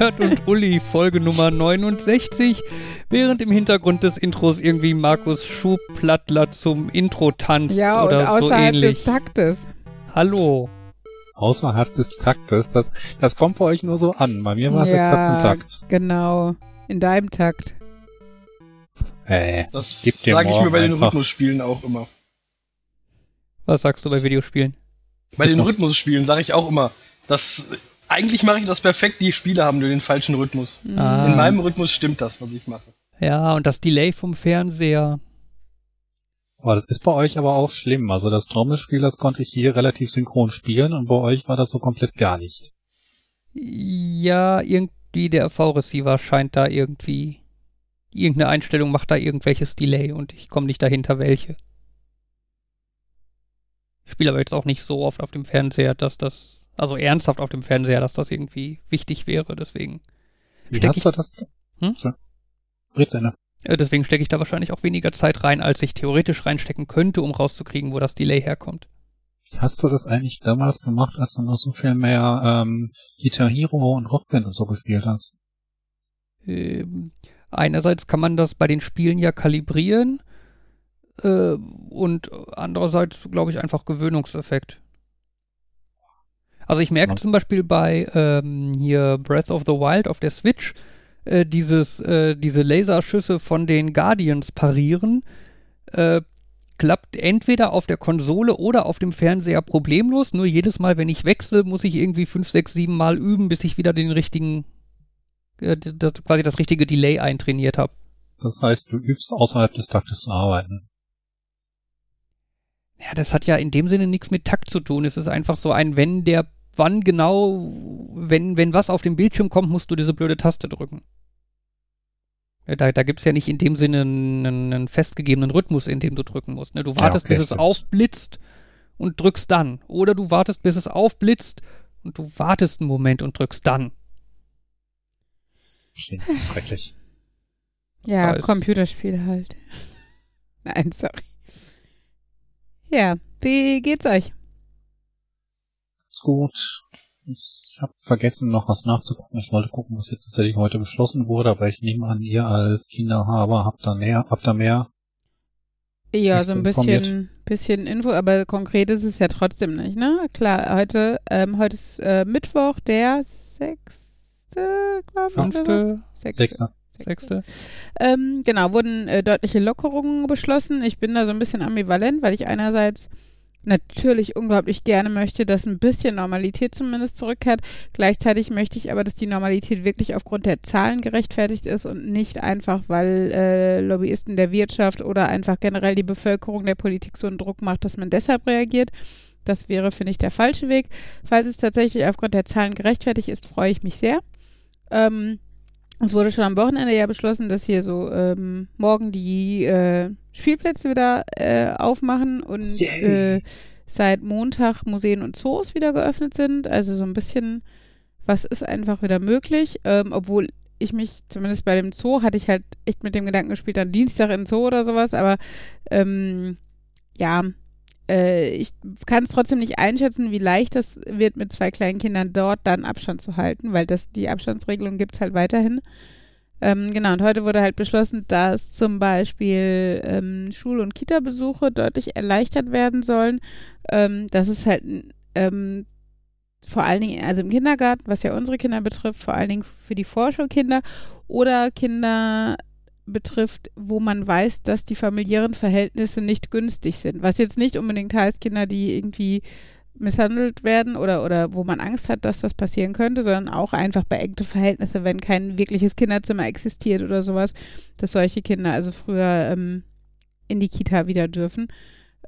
Nerd und Uli, Folge Nummer 69. Während im Hintergrund des Intros irgendwie Markus Schuhplattler zum Intro tanzt ja, oder und außerhalb so ähnlich. des Taktes. Hallo. Außerhalb des Taktes, das, das kommt bei euch nur so an. Bei mir war es ja, exakt im Takt. Genau. In deinem Takt. Äh, Das sage ich mir bei den einfach. Rhythmusspielen auch immer. Was sagst du bei Videospielen? Bei den Rhythmus. Rhythmusspielen sage ich auch immer, dass eigentlich mache ich das perfekt, die Spiele haben nur den falschen Rhythmus. Ah. In meinem Rhythmus stimmt das, was ich mache. Ja, und das Delay vom Fernseher. aber das ist bei euch aber auch schlimm. Also das Trommelspiel, das konnte ich hier relativ synchron spielen und bei euch war das so komplett gar nicht. Ja, irgendwie der V-Receiver scheint da irgendwie. Irgendeine Einstellung macht da irgendwelches Delay und ich komme nicht dahinter, welche. Ich spiele aber jetzt auch nicht so oft auf dem Fernseher, dass das, also ernsthaft auf dem Fernseher, dass das irgendwie wichtig wäre, deswegen. Wie hast du das? Hm? So. Red zu Ende. Äh, Deswegen stecke ich da wahrscheinlich auch weniger Zeit rein, als ich theoretisch reinstecken könnte, um rauszukriegen, wo das Delay herkommt. Wie hast du das eigentlich damals gemacht, als du noch so viel mehr ähm, Guitar Hero und Rockband und so gespielt hast? Ähm, einerseits kann man das bei den Spielen ja kalibrieren äh, und andererseits, glaube ich, einfach Gewöhnungseffekt. Also ich merke Ja. zum Beispiel bei ähm, hier Breath of the Wild auf der Switch äh, dieses, äh, diese Laserschüsse von den Guardians parieren, äh, klappt entweder auf der Konsole oder auf dem Fernseher problemlos. Nur jedes Mal, wenn ich wechsle, muss ich irgendwie fünf, sechs, sieben Mal üben, bis ich wieder den richtigen äh, das, quasi das richtige Delay eintrainiert habe. Das heißt, du übst außerhalb des Taktes zu arbeiten. Ja, das hat ja in dem Sinne nichts mit Takt zu tun. Es ist einfach so ein, wenn der, wann genau, wenn, wenn was auf dem Bildschirm kommt, musst du diese blöde Taste drücken. Ja, Da, da gibt es ja nicht in dem Sinne einen, einen festgegebenen Rhythmus, in dem du drücken musst. Ne? Du wartest, okay, bis es stimmt. aufblitzt und drückst dann. Oder du wartest, bis es aufblitzt und du wartest einen Moment und drückst dann. Schrecklich. Ja, Weiß. Computerspiele halt. Nein, sorry. Ja, wie geht's euch? Ist gut. Ich habe vergessen, noch was nachzugucken. Ich wollte gucken, was jetzt tatsächlich heute beschlossen wurde, aber ich nehme an, ihr als Kinderhaber habt da mehr, habt da mehr. Ja, so ein informiert. bisschen, bisschen Info, aber konkret ist es ja trotzdem nicht, ne? Klar, heute, ähm, heute ist äh, Mittwoch, der sechste, glaube ich. Fünfte, Sechste. Sechster. sechste. Ähm, genau, wurden äh, deutliche Lockerungen beschlossen. Ich bin da so ein bisschen ambivalent, weil ich einerseits natürlich unglaublich gerne möchte, dass ein bisschen Normalität zumindest zurückkehrt. Gleichzeitig möchte ich aber, dass die Normalität wirklich aufgrund der Zahlen gerechtfertigt ist und nicht einfach, weil äh, Lobbyisten der Wirtschaft oder einfach generell die Bevölkerung der Politik so einen Druck macht, dass man deshalb reagiert. Das wäre, finde ich, der falsche Weg. Falls es tatsächlich aufgrund der Zahlen gerechtfertigt ist, freue ich mich sehr. Ähm, es wurde schon am Wochenende ja beschlossen, dass hier so ähm, morgen die äh, Spielplätze wieder äh, aufmachen und äh, seit Montag Museen und Zoos wieder geöffnet sind. Also so ein bisschen, was ist einfach wieder möglich, ähm, obwohl ich mich, zumindest bei dem Zoo, hatte ich halt echt mit dem Gedanken gespielt, dann Dienstag in Zoo oder sowas, aber ähm, ja, ich kann es trotzdem nicht einschätzen, wie leicht das wird, mit zwei kleinen Kindern dort dann Abstand zu halten, weil das die Abstandsregelung gibt es halt weiterhin. Ähm, genau, und heute wurde halt beschlossen, dass zum Beispiel ähm, Schul- und Kita-Besuche deutlich erleichtert werden sollen. Ähm, das ist halt ähm, vor allen Dingen, also im Kindergarten, was ja unsere Kinder betrifft, vor allen Dingen für die Vorschulkinder oder Kinder betrifft, wo man weiß, dass die familiären Verhältnisse nicht günstig sind. Was jetzt nicht unbedingt heißt, Kinder, die irgendwie misshandelt werden oder, oder wo man Angst hat, dass das passieren könnte, sondern auch einfach beengte Verhältnisse, wenn kein wirkliches Kinderzimmer existiert oder sowas, dass solche Kinder also früher ähm, in die Kita wieder dürfen.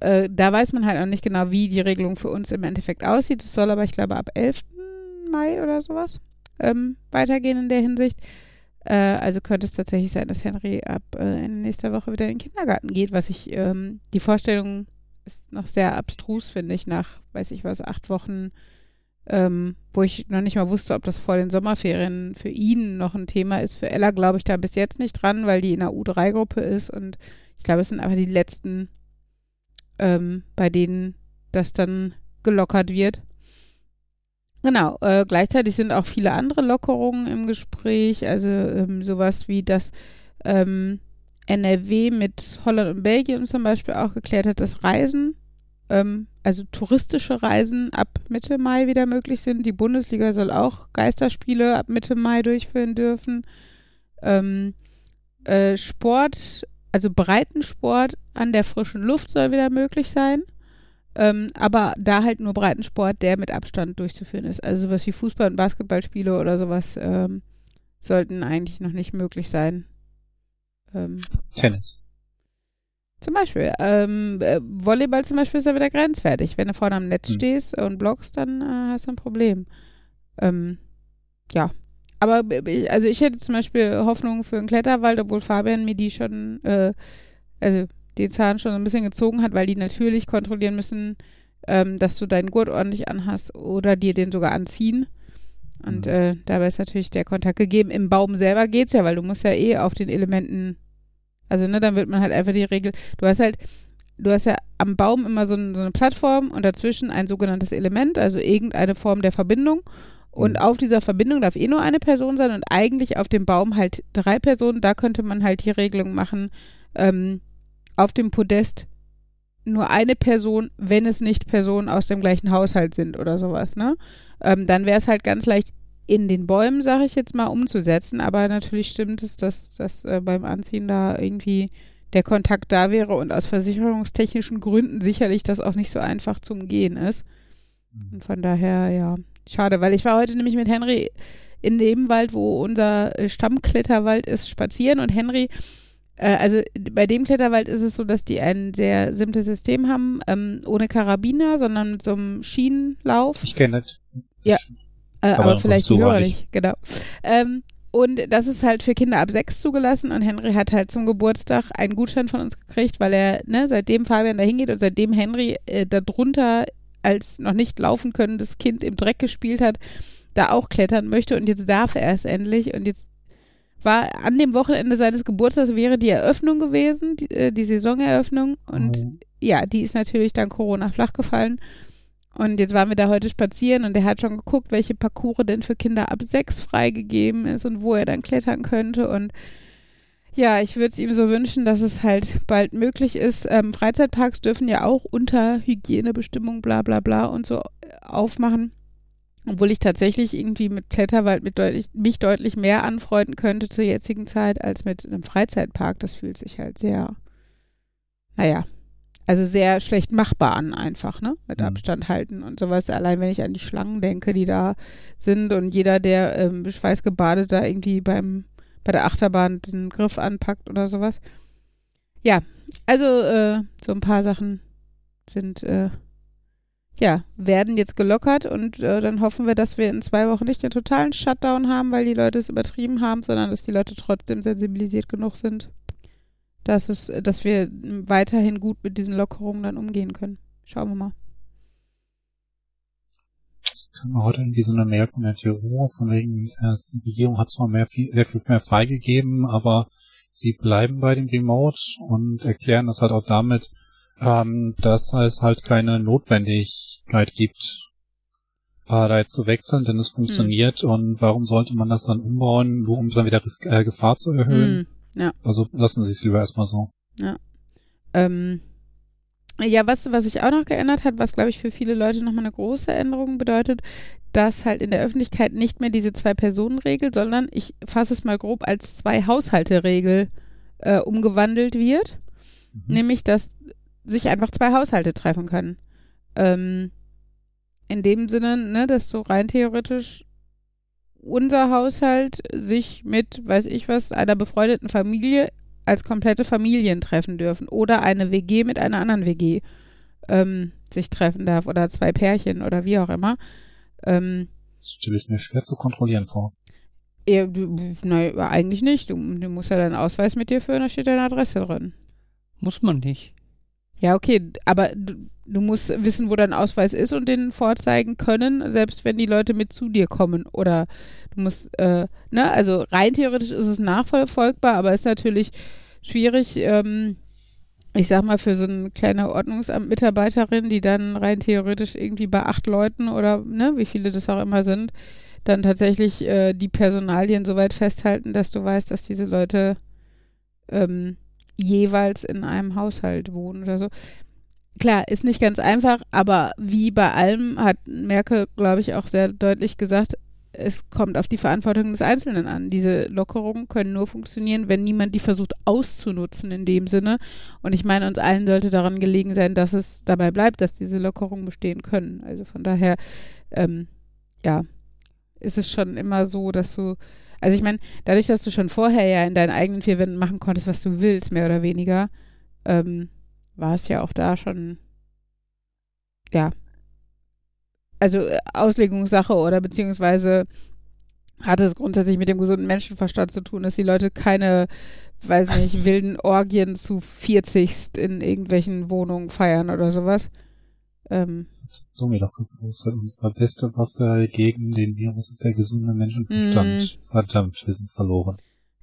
Äh, da weiß man halt auch nicht genau, wie die Regelung für uns im Endeffekt aussieht. Es soll aber, ich glaube, ab 11. Mai oder sowas ähm, weitergehen in der Hinsicht. Äh, also könnte es tatsächlich sein, dass Henry ab äh, nächster Woche wieder in den Kindergarten geht, was ich, ähm, die Vorstellung ist noch sehr abstrus, finde ich, nach, weiß ich was, acht Wochen, ähm, wo ich noch nicht mal wusste, ob das vor den Sommerferien für ihn noch ein Thema ist. Für Ella glaube ich da bis jetzt nicht dran, weil die in der U3-Gruppe ist und ich glaube, es sind einfach die letzten, ähm, bei denen das dann gelockert wird. Genau, äh, gleichzeitig sind auch viele andere Lockerungen im Gespräch, also ähm, sowas wie das ähm, NRW mit Holland und Belgien zum Beispiel auch geklärt hat, dass Reisen, ähm, also touristische Reisen ab Mitte Mai wieder möglich sind. Die Bundesliga soll auch Geisterspiele ab Mitte Mai durchführen dürfen. Ähm, äh, Sport, also Breitensport an der frischen Luft soll wieder möglich sein. Ähm, aber da halt nur Breitensport, der mit Abstand durchzuführen ist. Also sowas wie Fußball- und Basketballspiele oder sowas ähm, sollten eigentlich noch nicht möglich sein. Ähm, Tennis. Zum Beispiel. Ähm, äh, Volleyball zum Beispiel ist ja wieder grenzwertig. Wenn du vorne am Netz hm. stehst und blockst, dann äh, hast du ein Problem. Ähm, ja. Aber also ich hätte zum Beispiel Hoffnung für einen Kletterwald, obwohl Fabian mir die schon, äh, also den Zahn schon ein bisschen gezogen hat, weil die natürlich kontrollieren müssen, ähm, dass du deinen Gurt ordentlich anhast oder dir den sogar anziehen. Und mhm. äh, dabei ist natürlich der Kontakt gegeben. Im Baum selber geht's ja, weil du musst ja eh auf den Elementen, also ne, dann wird man halt einfach die Regel, du hast halt, du hast ja am Baum immer so, ein, so eine Plattform und dazwischen ein sogenanntes Element, also irgendeine Form der Verbindung. Und mhm. auf dieser Verbindung darf eh nur eine Person sein und eigentlich auf dem Baum halt drei Personen. Da könnte man halt die Regelung machen, ähm, auf dem Podest nur eine Person, wenn es nicht Personen aus dem gleichen Haushalt sind oder sowas, ne? Ähm, dann wäre es halt ganz leicht in den Bäumen, sage ich jetzt mal, umzusetzen. Aber natürlich stimmt es, dass, dass äh, beim Anziehen da irgendwie der Kontakt da wäre und aus versicherungstechnischen Gründen sicherlich das auch nicht so einfach zu umgehen ist. Mhm. Und von daher, ja, schade, weil ich war heute nämlich mit Henry in dem Wald, wo unser äh, Stammkletterwald ist, spazieren und Henry also bei dem Kletterwald ist es so, dass die ein sehr simples System haben, ähm, ohne Karabiner, sondern mit so einem Schienenlauf. Ich kenne das. Ja, äh, aber, aber vielleicht die Hörer nicht, genau. Ähm, und das ist halt für Kinder ab sechs zugelassen und Henry hat halt zum Geburtstag einen Gutschein von uns gekriegt, weil er, ne, seitdem Fabian da hingeht und seitdem Henry äh, darunter als noch nicht laufen könnendes Kind im Dreck gespielt hat, da auch klettern möchte und jetzt darf er es endlich und jetzt war an dem Wochenende seines Geburtstags wäre die Eröffnung gewesen, die, äh, die Saisoneröffnung. Und mhm. ja, die ist natürlich dann Corona flach gefallen. Und jetzt waren wir da heute spazieren und er hat schon geguckt, welche Parcours denn für Kinder ab sechs freigegeben ist und wo er dann klettern könnte. Und ja, ich würde es ihm so wünschen, dass es halt bald möglich ist. Ähm, Freizeitparks dürfen ja auch unter Hygienebestimmungen bla bla bla und so aufmachen. Obwohl ich tatsächlich irgendwie mit Kletterwald mit deutlich, mich deutlich mehr anfreunden könnte zur jetzigen Zeit als mit einem Freizeitpark. Das fühlt sich halt sehr, naja, also sehr schlecht machbar an einfach, ne? Mit mhm. Abstand halten und sowas. Allein wenn ich an die Schlangen denke, die da sind und jeder, der ähm, schweißgebadet da irgendwie beim, bei der Achterbahn den Griff anpackt oder sowas. Ja, also äh, so ein paar Sachen sind äh, ja, werden jetzt gelockert und äh, dann hoffen wir, dass wir in zwei Wochen nicht den totalen Shutdown haben, weil die Leute es übertrieben haben, sondern dass die Leute trotzdem sensibilisiert genug sind, dass es, dass wir weiterhin gut mit diesen Lockerungen dann umgehen können. Schauen wir mal. Das kam heute irgendwie so eine Mail von der TU, von wegen, äh, die Regierung hat zwar mehr, viel, sehr viel mehr freigegeben, aber sie bleiben bei dem Remote und erklären das halt auch damit, ähm, dass es halt keine Notwendigkeit gibt, äh, da jetzt zu wechseln, denn es funktioniert hm. und warum sollte man das dann umbauen, nur um dann wieder Ris äh, Gefahr zu erhöhen? Hm. Ja. Also lassen Sie es lieber erstmal so. Ja. Ähm, ja, was, was sich auch noch geändert hat, was glaube ich für viele Leute nochmal eine große Änderung bedeutet, dass halt in der Öffentlichkeit nicht mehr diese Zwei-Personen-Regel, sondern ich fasse es mal grob als Zwei-Haushalte-Regel äh, umgewandelt wird. Mhm. Nämlich, dass sich einfach zwei Haushalte treffen können. Ähm, in dem Sinne, ne, dass so rein theoretisch unser Haushalt sich mit, weiß ich was, einer befreundeten Familie als komplette Familien treffen dürfen oder eine WG mit einer anderen WG ähm, sich treffen darf oder zwei Pärchen oder wie auch immer. Ähm, das stelle ich mir schwer zu kontrollieren vor. Ja, du, nein, eigentlich nicht. Du, du musst ja deinen Ausweis mit dir führen, da steht deine Adresse drin. Muss man nicht. Ja, okay, aber du, du, musst wissen, wo dein Ausweis ist und den vorzeigen können, selbst wenn die Leute mit zu dir kommen. Oder du musst, äh, ne, also rein theoretisch ist es nachverfolgbar, aber ist natürlich schwierig, ähm, ich sag mal, für so eine kleine Ordnungsamt-Mitarbeiterin, die dann rein theoretisch irgendwie bei acht Leuten oder ne, wie viele das auch immer sind, dann tatsächlich äh, die Personalien so weit festhalten, dass du weißt, dass diese Leute ähm, jeweils in einem Haushalt wohnen oder so. Klar, ist nicht ganz einfach, aber wie bei allem hat Merkel, glaube ich, auch sehr deutlich gesagt, es kommt auf die Verantwortung des Einzelnen an. Diese Lockerungen können nur funktionieren, wenn niemand die versucht auszunutzen in dem Sinne. Und ich meine, uns allen sollte daran gelegen sein, dass es dabei bleibt, dass diese Lockerungen bestehen können. Also von daher, ähm, ja, ist es schon immer so, dass du, also ich meine, dadurch, dass du schon vorher ja in deinen eigenen vier Wänden machen konntest, was du willst, mehr oder weniger, ähm, war es ja auch da schon, ja, also äh, Auslegungssache oder beziehungsweise hat es grundsätzlich mit dem gesunden Menschenverstand zu tun, dass die Leute keine, weiß nicht, wilden Orgien zu 40 in irgendwelchen Wohnungen feiern oder sowas. Ähm, so mir doch gepostet. Unsere beste Waffe gegen den Virus ist der gesunde Menschenverstand. Mm. Verdammt, wir sind verloren.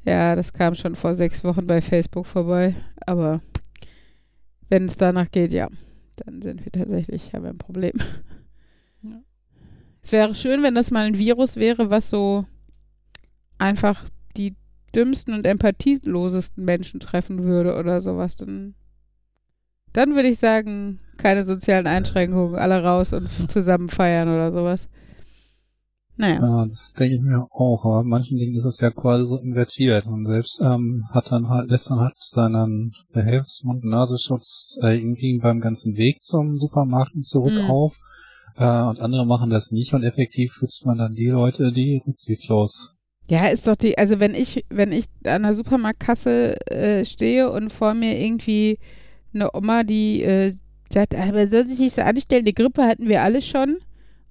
Ja, das kam schon vor sechs Wochen bei Facebook vorbei. Aber wenn es danach geht, ja, dann sind wir tatsächlich, haben wir ein Problem. Ja. Es wäre schön, wenn das mal ein Virus wäre, was so einfach die dümmsten und empathielosesten Menschen treffen würde oder sowas. Dann, dann würde ich sagen, keine sozialen Einschränkungen, alle raus und zusammen feiern oder sowas. Naja. Ja, das denke ich mir auch, aber manchen Dingen ist es ja quasi so invertiert. Und selbst ähm, hat dann halt, lässt dann halt seinen Behelfs-Mund-Nasenschutz äh, irgendwie beim ganzen Weg zum Supermarkt und zurück mhm. auf. Äh, und andere machen das nicht und effektiv schützt man dann die Leute, die rücksichtslos. Ja, ist doch die, also wenn ich, wenn ich an der Supermarktkasse äh, stehe und vor mir irgendwie eine Oma, die äh, sagt, aber soll sich nicht so anstellen, die Grippe hatten wir alle schon.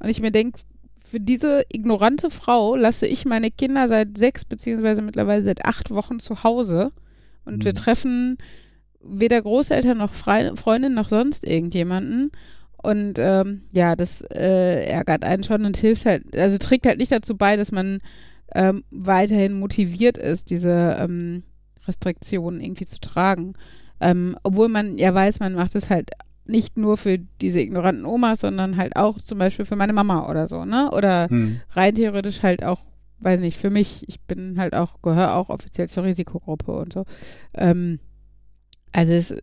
Und ich mir denke, für diese ignorante Frau lasse ich meine Kinder seit sechs beziehungsweise mittlerweile seit acht Wochen zu Hause und mhm. wir treffen weder Großeltern noch Fre Freundin noch sonst irgendjemanden. Und ähm, ja, das äh, ärgert einen schon und hilft halt, also trägt halt nicht dazu bei, dass man ähm, weiterhin motiviert ist, diese ähm, Restriktionen irgendwie zu tragen. Ähm, obwohl man ja weiß, man macht es halt nicht nur für diese ignoranten Omas, sondern halt auch zum Beispiel für meine Mama oder so, ne? Oder hm. rein theoretisch halt auch, weiß nicht, für mich. Ich bin halt auch, gehöre auch offiziell zur Risikogruppe und so. Ähm, also es,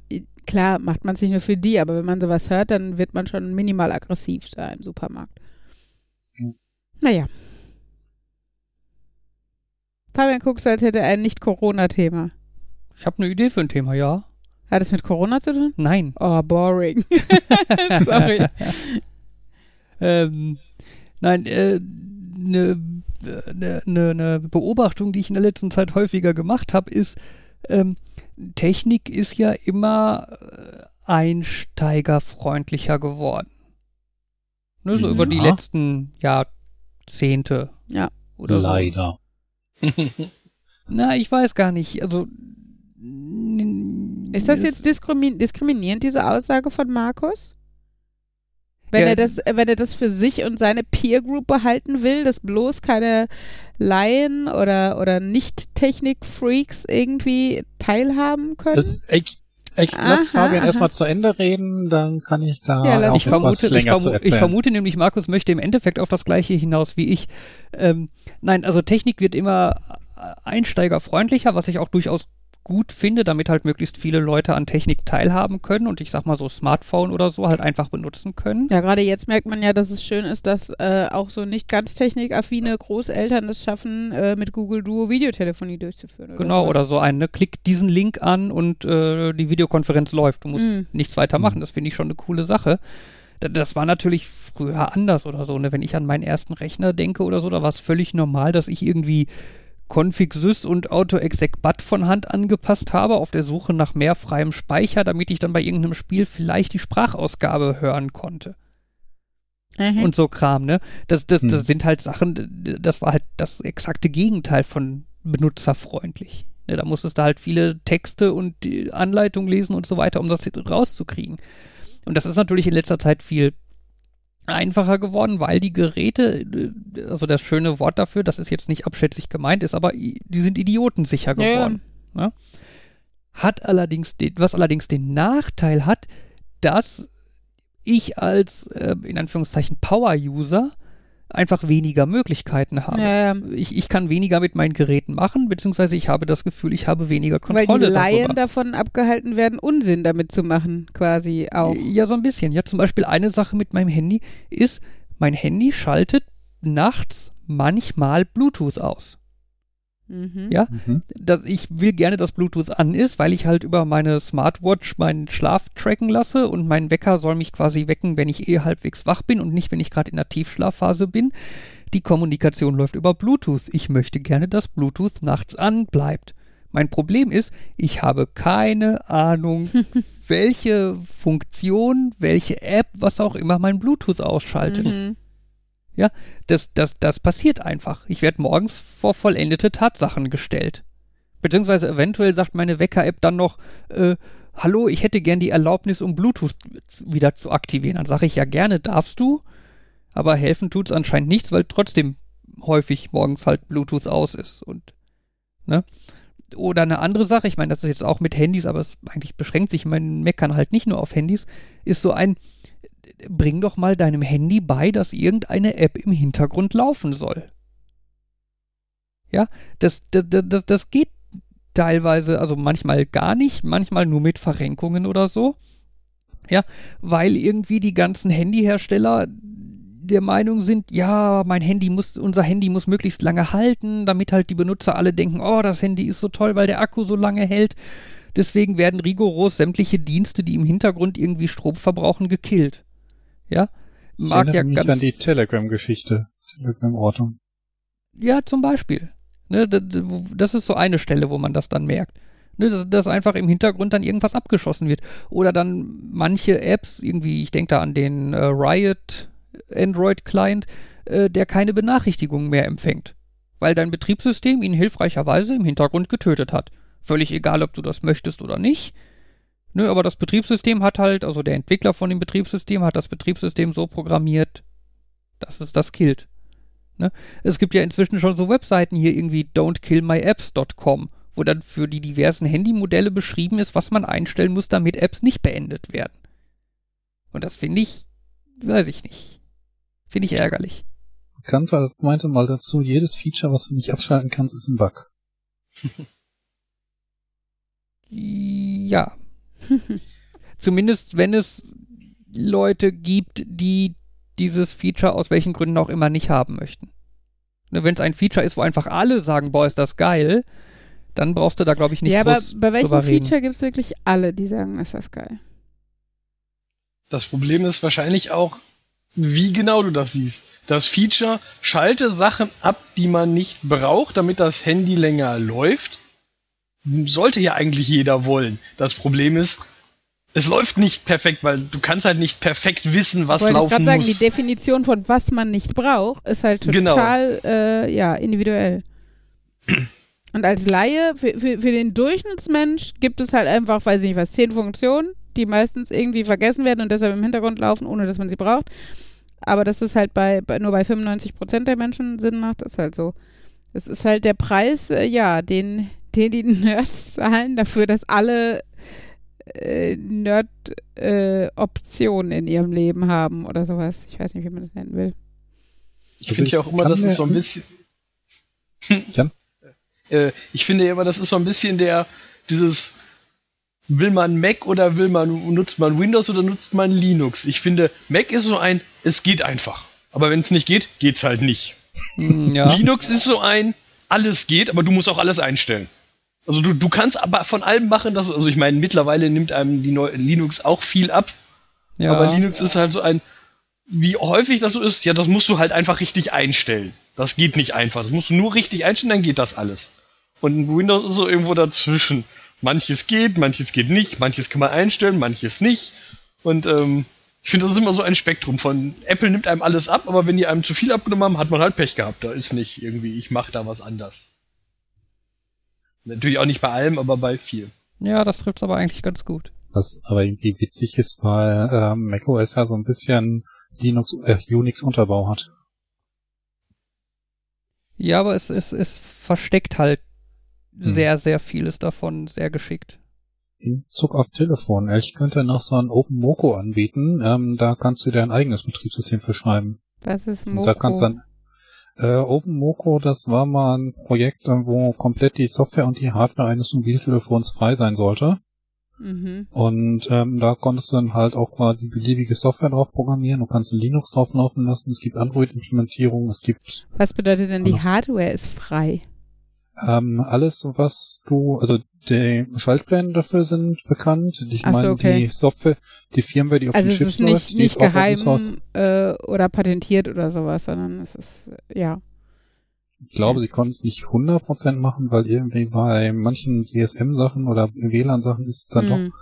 klar macht man es nicht nur für die, aber wenn man sowas hört, dann wird man schon minimal aggressiv da im Supermarkt. Mhm. Naja. Fabian guckst als hätte er ein Nicht-Corona-Thema. Ich habe eine Idee für ein Thema, ja. Hat es mit Corona zu tun? Nein. Oh, boring. Sorry. ähm, nein, äh, eine ne, ne, ne Beobachtung, die ich in der letzten Zeit häufiger gemacht habe, ist, ähm, Technik ist ja immer äh, einsteigerfreundlicher geworden. Ne, so mhm. über die letzten Jahrzehnte. Ja. Oder Leider. So. Na, ich weiß gar nicht. Also. Ist das jetzt diskriminierend, diese Aussage von Markus? Wenn ja. er das, wenn er das für sich und seine Peer Group behalten will, dass bloß keine Laien oder, oder Nicht-Technik-Freaks irgendwie teilhaben können? Das, ich, ich lass Fabian erstmal zu Ende reden, dann kann ich da ja, auch ich vermute, länger ich, vermu ich vermute nämlich, Markus möchte im Endeffekt auf das Gleiche hinaus wie ich. Ähm, nein, also Technik wird immer einsteigerfreundlicher, was ich auch durchaus gut finde, damit halt möglichst viele Leute an Technik teilhaben können und ich sag mal so Smartphone oder so halt einfach benutzen können. Ja, gerade jetzt merkt man ja, dass es schön ist, dass äh, auch so nicht ganz technikaffine Großeltern es schaffen, äh, mit Google Duo Videotelefonie durchzuführen. Oder genau, sowas. oder so ein, ne? klick diesen Link an und äh, die Videokonferenz läuft. Du musst mm. nichts weiter machen. Das finde ich schon eine coole Sache. Das war natürlich früher anders oder so. Ne? Wenn ich an meinen ersten Rechner denke oder so, da war es völlig normal, dass ich irgendwie config sys und autoexec-bat von Hand angepasst habe, auf der Suche nach mehr freiem Speicher, damit ich dann bei irgendeinem Spiel vielleicht die Sprachausgabe hören konnte. Mhm. Und so Kram, ne? Das, das, das hm. sind halt Sachen, das war halt das exakte Gegenteil von benutzerfreundlich. Ne, da musstest du halt viele Texte und die Anleitung lesen und so weiter, um das rauszukriegen. Und das ist natürlich in letzter Zeit viel einfacher geworden, weil die Geräte, äh, also das schöne Wort dafür, das ist jetzt nicht abschätzig gemeint, ist aber, die sind idiotensicher geworden. Ja. Ne? hat allerdings den, was allerdings den Nachteil hat, dass ich als äh, in Anführungszeichen Power-User einfach weniger Möglichkeiten habe. Ja, ja. Ich, ich kann weniger mit meinen Geräten machen, beziehungsweise ich habe das Gefühl, ich habe weniger Weil Kontrolle die Laien darüber. davon abgehalten werden, Unsinn damit zu machen, quasi auch. Ja, so ein bisschen. Ja, zum Beispiel eine Sache mit meinem Handy ist, mein Handy schaltet nachts manchmal Bluetooth aus. Mhm. Ja, Mhm. dass ich will gerne, dass Bluetooth an ist, weil ich halt über meine Smartwatch meinen Schlaf tracken lasse und mein Wecker soll mich quasi wecken, wenn ich eh halbwegs wach bin und nicht, wenn ich gerade in der Tiefschlafphase bin. Die Kommunikation läuft über Bluetooth. Ich möchte gerne, dass Bluetooth nachts an bleibt. Mein Problem ist, ich habe keine Ahnung, welche Funktion, welche App, was auch immer mein Bluetooth ausschaltet. Mhm. Das, das, das passiert einfach. Ich werde morgens vor vollendete Tatsachen gestellt. Beziehungsweise eventuell sagt meine Wecker-App dann noch, äh, hallo, ich hätte gern die Erlaubnis, um Bluetooth wieder zu aktivieren. Dann sage ich ja gerne, darfst du. Aber helfen tut's anscheinend nichts, weil trotzdem häufig morgens halt Bluetooth aus ist. Und, ne? Oder eine andere Sache, ich meine, das ist jetzt auch mit Handys, aber es eigentlich beschränkt sich mein Meckern halt nicht nur auf Handys, ist so ein, bring doch mal deinem Handy bei, dass irgendeine App im Hintergrund laufen soll. Ja, das, das, das, das geht teilweise, also manchmal gar nicht, manchmal nur mit Verrenkungen oder so. Ja, weil irgendwie die ganzen Handyhersteller der Meinung sind, ja, mein Handy muss, unser Handy muss möglichst lange halten, damit halt die Benutzer alle denken, oh, das Handy ist so toll, weil der Akku so lange hält. Deswegen werden rigoros sämtliche Dienste, die im Hintergrund irgendwie Strom verbrauchen, gekillt. Ja, Ich mag ja erinnere mich ganz an die Telegram-Geschichte. Telegram-Ortung. Ja, zum Beispiel. Ne, das ist so eine Stelle, wo man das dann merkt. Ne, dass, dass einfach im Hintergrund dann irgendwas abgeschossen wird. Oder dann manche Apps, irgendwie, ich denke da an den äh, Riot Android-Client, äh, der keine Benachrichtigungen mehr empfängt. Weil dein Betriebssystem ihn hilfreicherweise im Hintergrund getötet hat. Völlig egal, ob du das möchtest oder nicht. Ne, aber das Betriebssystem hat halt, also der Entwickler von dem Betriebssystem hat das Betriebssystem so programmiert, dass es das killt. Ne? Es gibt ja inzwischen schon so Webseiten hier irgendwie don'tkillmyapps.com, wo dann für die diversen Handymodelle beschrieben ist, was man einstellen muss, damit Apps nicht beendet werden. Und das finde ich, weiß ich nicht. Finde ich ärgerlich. Bekannter meinte mal dazu, jedes Feature, was du nicht abschalten kannst, ist ein Bug. Ja. Zumindest wenn es Leute gibt, die dieses Feature aus welchen Gründen auch immer nicht haben möchten. Ne, wenn es ein Feature ist, wo einfach alle sagen, boah, ist das geil, dann brauchst du da, glaube ich, nicht ja, aber bei welchem. Feature gibt es wirklich alle, die sagen, ist das geil? Das Problem ist wahrscheinlich auch, wie genau du das siehst. Das Feature schalte Sachen ab, die man nicht braucht, damit das Handy länger läuft. Sollte ja eigentlich jeder wollen. Das Problem ist, es läuft nicht perfekt, weil du kannst halt nicht perfekt wissen, was Wollte ich laufen gerade sagen, muss. die Definition von was man nicht braucht, ist halt Genau. total äh, ja, individuell. Und als Laie, für, für, für den Durchschnittsmensch gibt es halt einfach, weiß ich nicht was, zehn Funktionen, die meistens irgendwie vergessen werden und deshalb im Hintergrund laufen, ohne dass man sie braucht. Aber dass das halt bei, bei nur bei 95% der Menschen Sinn macht, ist halt so. Es ist halt der Preis, äh, ja, den, den die Nerds zahlen dafür, dass alle äh, Nerd-Optionen in ihrem Leben haben oder sowas. Ich weiß nicht, wie man das nennen will. Ich finde ja auch immer, das ist so ein bisschen. Jan? Äh, ich finde ja immer, das ist so ein bisschen der, dieses, will man Mac oder will man, nutzt man Windows oder nutzt man Linux? Ich finde, Mac ist so ein, es geht einfach. Aber wenn es nicht geht, geht's halt nicht. Hm, ja. Linux ist so ein, alles geht, aber du musst auch alles einstellen. Also du, du kannst aber von allem machen, dass, also ich meine, mittlerweile nimmt einem die neue Linux auch viel ab, ja. aber Linux ist halt so ein, wie häufig das so ist, ja, das musst du halt einfach richtig einstellen. Das geht nicht einfach. Das musst du nur richtig einstellen, dann geht das alles. Und Windows ist so irgendwo dazwischen. Manches geht, manches geht nicht, manches kann man einstellen, manches nicht. Und ähm, ich finde, das ist immer so ein Spektrum von Apple nimmt einem alles ab, aber wenn die einem zu viel abgenommen haben, hat man halt Pech gehabt. Da ist nicht irgendwie, ich mache da was anders. Natürlich auch nicht bei allem, aber bei viel. ja, das trifft aber eigentlich ganz gut. Was aber irgendwie witzig ist, weil ähm, macOS ja so ein bisschen Linux, äh, Unix-Unterbau hat. Ja, aber es, es, es versteckt halt Hm. sehr, sehr vieles davon sehr geschickt. in Zug auf Telefon. Ich könnte noch so ein Open Moco anbieten. Ähm, da kannst du dir ein eigenes Betriebssystem für schreiben. Was ist Und Moko? da kannst dann äh, Open Moco, das war mal ein Projekt, äh, wo komplett die Software und die Hardware eines Mobiltelefons frei sein sollte. mhm. Und ähm, da konntest du dann halt auch quasi beliebige Software drauf programmieren. Du kannst Linux drauf laufen lassen. Es gibt Android-Implementierungen. Es gibt Was bedeutet denn die Also- Hardware ist frei? Ähm, alles, was du, also die Schaltpläne dafür sind bekannt. Ich Ach so, meine, okay. die Software, die Firmware, die auf Also es Chips ist nicht, läuft, die nicht ist geheim äh, oder patentiert oder sowas, sondern es ist, äh, ja. Ich glaube, sie konnten es nicht 100% machen, weil irgendwie bei manchen GSM-Sachen oder WLAN-Sachen ist es dann Hm. doch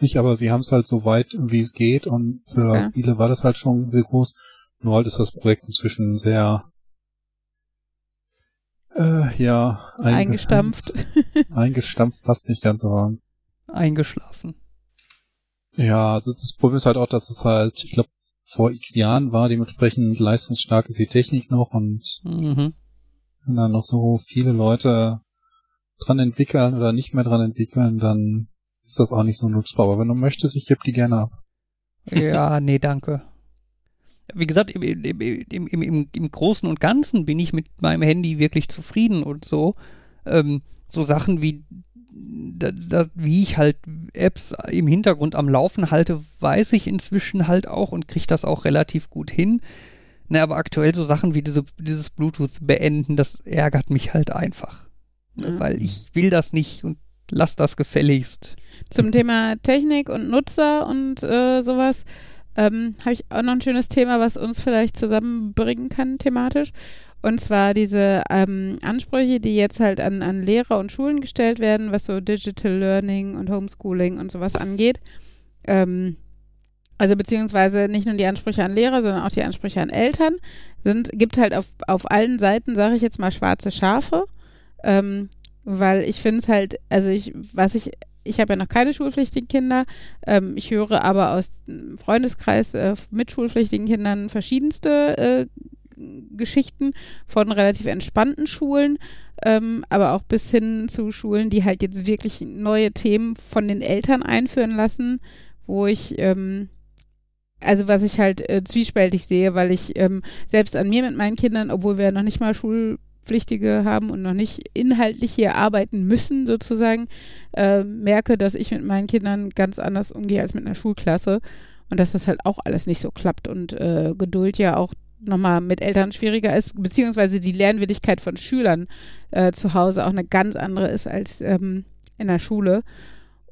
nicht, aber sie haben es halt so weit, wie es geht und für Okay. viele war das halt schon sehr groß. Nur halt ist das Projekt inzwischen sehr äh, ja einge- Eingestampft. Eingestampft passt nicht ganz, aber Eingeschlafen. ja, also das Problem ist halt auch, dass es halt, ich glaube, vor x Jahren war, dementsprechend leistungsstark ist die Technik noch und Mhm. wenn dann noch so viele Leute dran entwickeln oder nicht mehr dran entwickeln, dann ist das auch nicht so nutzbar. Aber wenn du möchtest, ich gebe die gerne ab. Ja, nee, danke. Wie gesagt, im, im, im, im, im, Großen und Ganzen bin ich mit meinem Handy wirklich zufrieden und so. Ähm, so Sachen wie, da, da, wie ich halt Apps im Hintergrund am Laufen halte, weiß ich inzwischen halt auch und kriege das auch relativ gut hin. Ne, aber aktuell so Sachen wie diese, dieses Bluetooth beenden, das ärgert mich halt einfach. Ne, Ja. Weil ich will das nicht und lass das gefälligst. Zum Thema Technik und Nutzer und äh, sowas ähm, habe ich auch noch ein schönes Thema, was uns vielleicht zusammenbringen kann thematisch. Und zwar diese ähm, Ansprüche, die jetzt halt an, an Lehrer und Schulen gestellt werden, was so Digital Learning und Homeschooling und sowas angeht. Ähm, also beziehungsweise nicht nur die Ansprüche an Lehrer, sondern auch die Ansprüche an Eltern. Sind, gibt halt auf, auf allen Seiten, sage ich jetzt mal, schwarze Schafe. Ähm, weil ich finde es halt, also ich, was ich, ich habe ja noch keine schulpflichtigen Kinder, ähm, ich höre aber aus dem Freundeskreis äh, mit schulpflichtigen Kindern verschiedenste äh, Geschichten von relativ entspannten Schulen, ähm, aber auch bis hin zu Schulen, die halt jetzt wirklich neue Themen von den Eltern einführen lassen, wo ich, ähm, also was ich halt äh, zwiespältig sehe, weil ich ähm, selbst an mir mit meinen Kindern, obwohl wir noch nicht mal Schulpflichtige haben und noch nicht inhaltlich hier arbeiten müssen, sozusagen, äh, merke, dass ich mit meinen Kindern ganz anders umgehe als mit einer Schulklasse und dass das halt auch alles nicht so klappt und äh, Geduld ja auch nochmal mit Eltern schwieriger ist, beziehungsweise die Lernwilligkeit von Schülern äh, zu Hause auch eine ganz andere ist als ähm, in der Schule.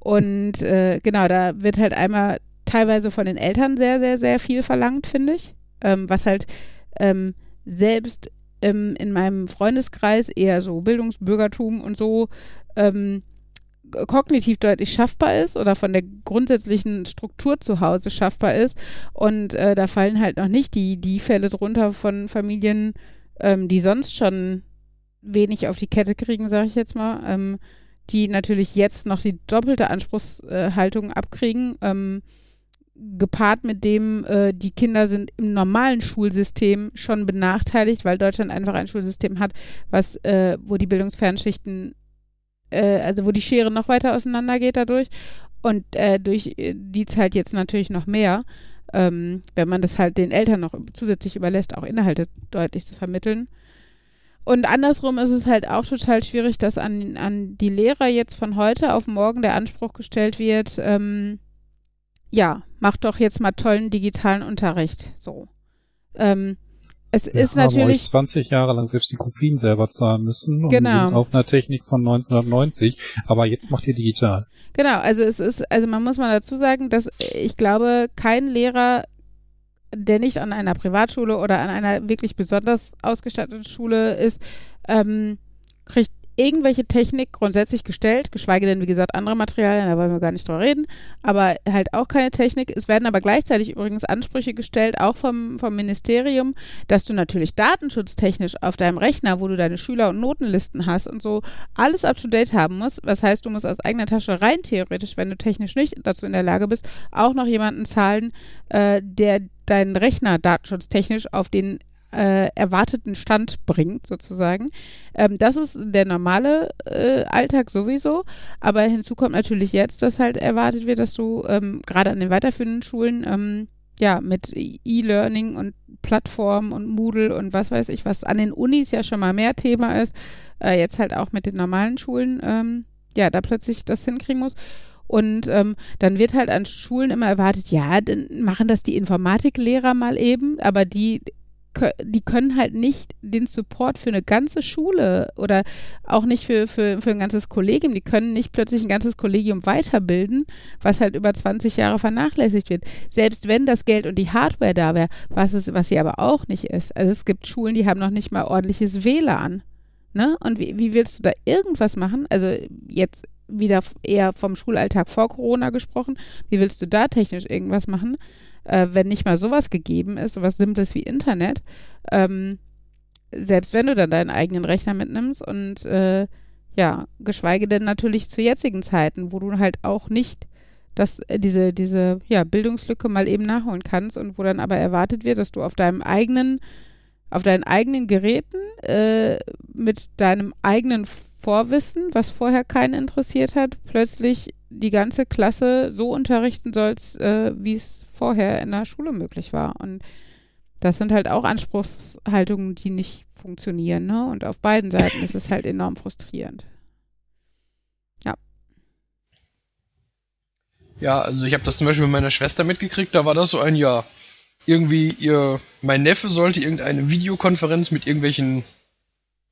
Und äh, genau, da wird halt einmal teilweise von den Eltern sehr, sehr, sehr viel verlangt, finde ich. Ähm, was halt ähm, selbst ähm, in meinem Freundeskreis eher so Bildungsbürgertum und so ähm, kognitiv deutlich schaffbar ist oder von der grundsätzlichen Struktur zu Hause schaffbar ist. Und äh, da fallen halt noch nicht die, die Fälle drunter von Familien, ähm, die sonst schon wenig auf die Kette kriegen, sage ich jetzt mal, ähm, die natürlich jetzt noch die doppelte Anspruchshaltung abkriegen. Ähm, gepaart mit dem, äh, die Kinder sind im normalen Schulsystem schon benachteiligt, weil Deutschland einfach ein Schulsystem hat, was, äh, wo die Bildungsfernschichten, äh, also wo die Schere noch weiter auseinandergeht dadurch. Und äh, durch äh, die Zeit jetzt natürlich noch mehr, ähm, wenn man das halt den Eltern noch zusätzlich überlässt, auch Inhalte deutlich zu vermitteln. Und andersrum ist es halt auch total schwierig, dass an, an die Lehrer jetzt von heute auf morgen der Anspruch gestellt wird, ähm, ja, mach doch jetzt mal tollen digitalen Unterricht. So. Ähm, es Wir ist haben euch natürlich. 20 Jahre lang selbst die Kopien selber zahlen müssen und Genau. sind auf einer Technik von 1990, aber jetzt macht ihr digital. Genau, also es ist, also man muss mal dazu sagen, dass ich glaube, kein Lehrer, der nicht an einer Privatschule oder an einer wirklich besonders ausgestatteten Schule ist, ähm, kriegt irgendwelche Technik grundsätzlich gestellt, geschweige denn, wie gesagt, andere Materialien, da wollen wir gar nicht drüber reden, aber halt auch keine Technik. Es werden aber gleichzeitig übrigens Ansprüche gestellt, auch vom, vom Ministerium, dass du natürlich datenschutztechnisch auf deinem Rechner, wo du deine Schüler- und Notenlisten hast und so, alles up-to-date haben musst. Was heißt, du musst aus eigener Tasche rein theoretisch, wenn du technisch nicht dazu in der Lage bist, auch noch jemanden zahlen, äh, der deinen Rechner datenschutztechnisch auf den äh, erwarteten Stand bringt, sozusagen. Ähm, das ist der normale äh, Alltag sowieso, aber hinzu kommt natürlich jetzt, dass halt erwartet wird, dass du ähm, gerade an den weiterführenden Schulen ähm, ja, mit E-Learning und Plattformen und Moodle und was weiß ich, was an den Unis ja schon mal mehr Thema ist, äh, jetzt halt auch mit den normalen Schulen, ähm, ja, da plötzlich das hinkriegen muss. Und ähm, dann wird halt an Schulen immer erwartet, ja, dann machen das die Informatiklehrer mal eben, aber die die können halt nicht den Support für eine ganze Schule oder auch nicht für, für, für ein ganzes Kollegium, die können nicht plötzlich ein ganzes Kollegium weiterbilden, was halt über 20 Jahre vernachlässigt wird. Selbst wenn das Geld und die Hardware da wäre, was, was sie aber auch nicht ist. Also es gibt Schulen, die haben noch nicht mal ordentliches WLAN. Ne? Und wie, wie willst du da irgendwas machen? Also jetzt wieder eher vom Schulalltag vor Corona gesprochen. Wie willst du da technisch irgendwas machen? Äh, wenn nicht mal sowas gegeben ist, sowas Simples wie Internet, ähm, selbst wenn du dann deinen eigenen Rechner mitnimmst und äh, ja, geschweige denn natürlich zu jetzigen Zeiten, wo du halt auch nicht das, äh, diese, diese ja, Bildungslücke mal eben nachholen kannst und wo dann aber erwartet wird, dass du auf deinem eigenen, auf deinen eigenen Geräten äh, mit deinem eigenen Vorwissen, was vorher keinen interessiert hat, plötzlich die ganze Klasse so unterrichten sollst, äh, wie es vorher in der Schule möglich war. Und das sind halt auch Anspruchshaltungen, die nicht funktionieren. Ne? Und auf beiden Seiten ist es halt enorm frustrierend. Ja. Ja, also ich habe das zum Beispiel mit meiner Schwester mitgekriegt, da war das so ein Jahr. Irgendwie ihr, mein Neffe sollte irgendeine Videokonferenz mit irgendwelchen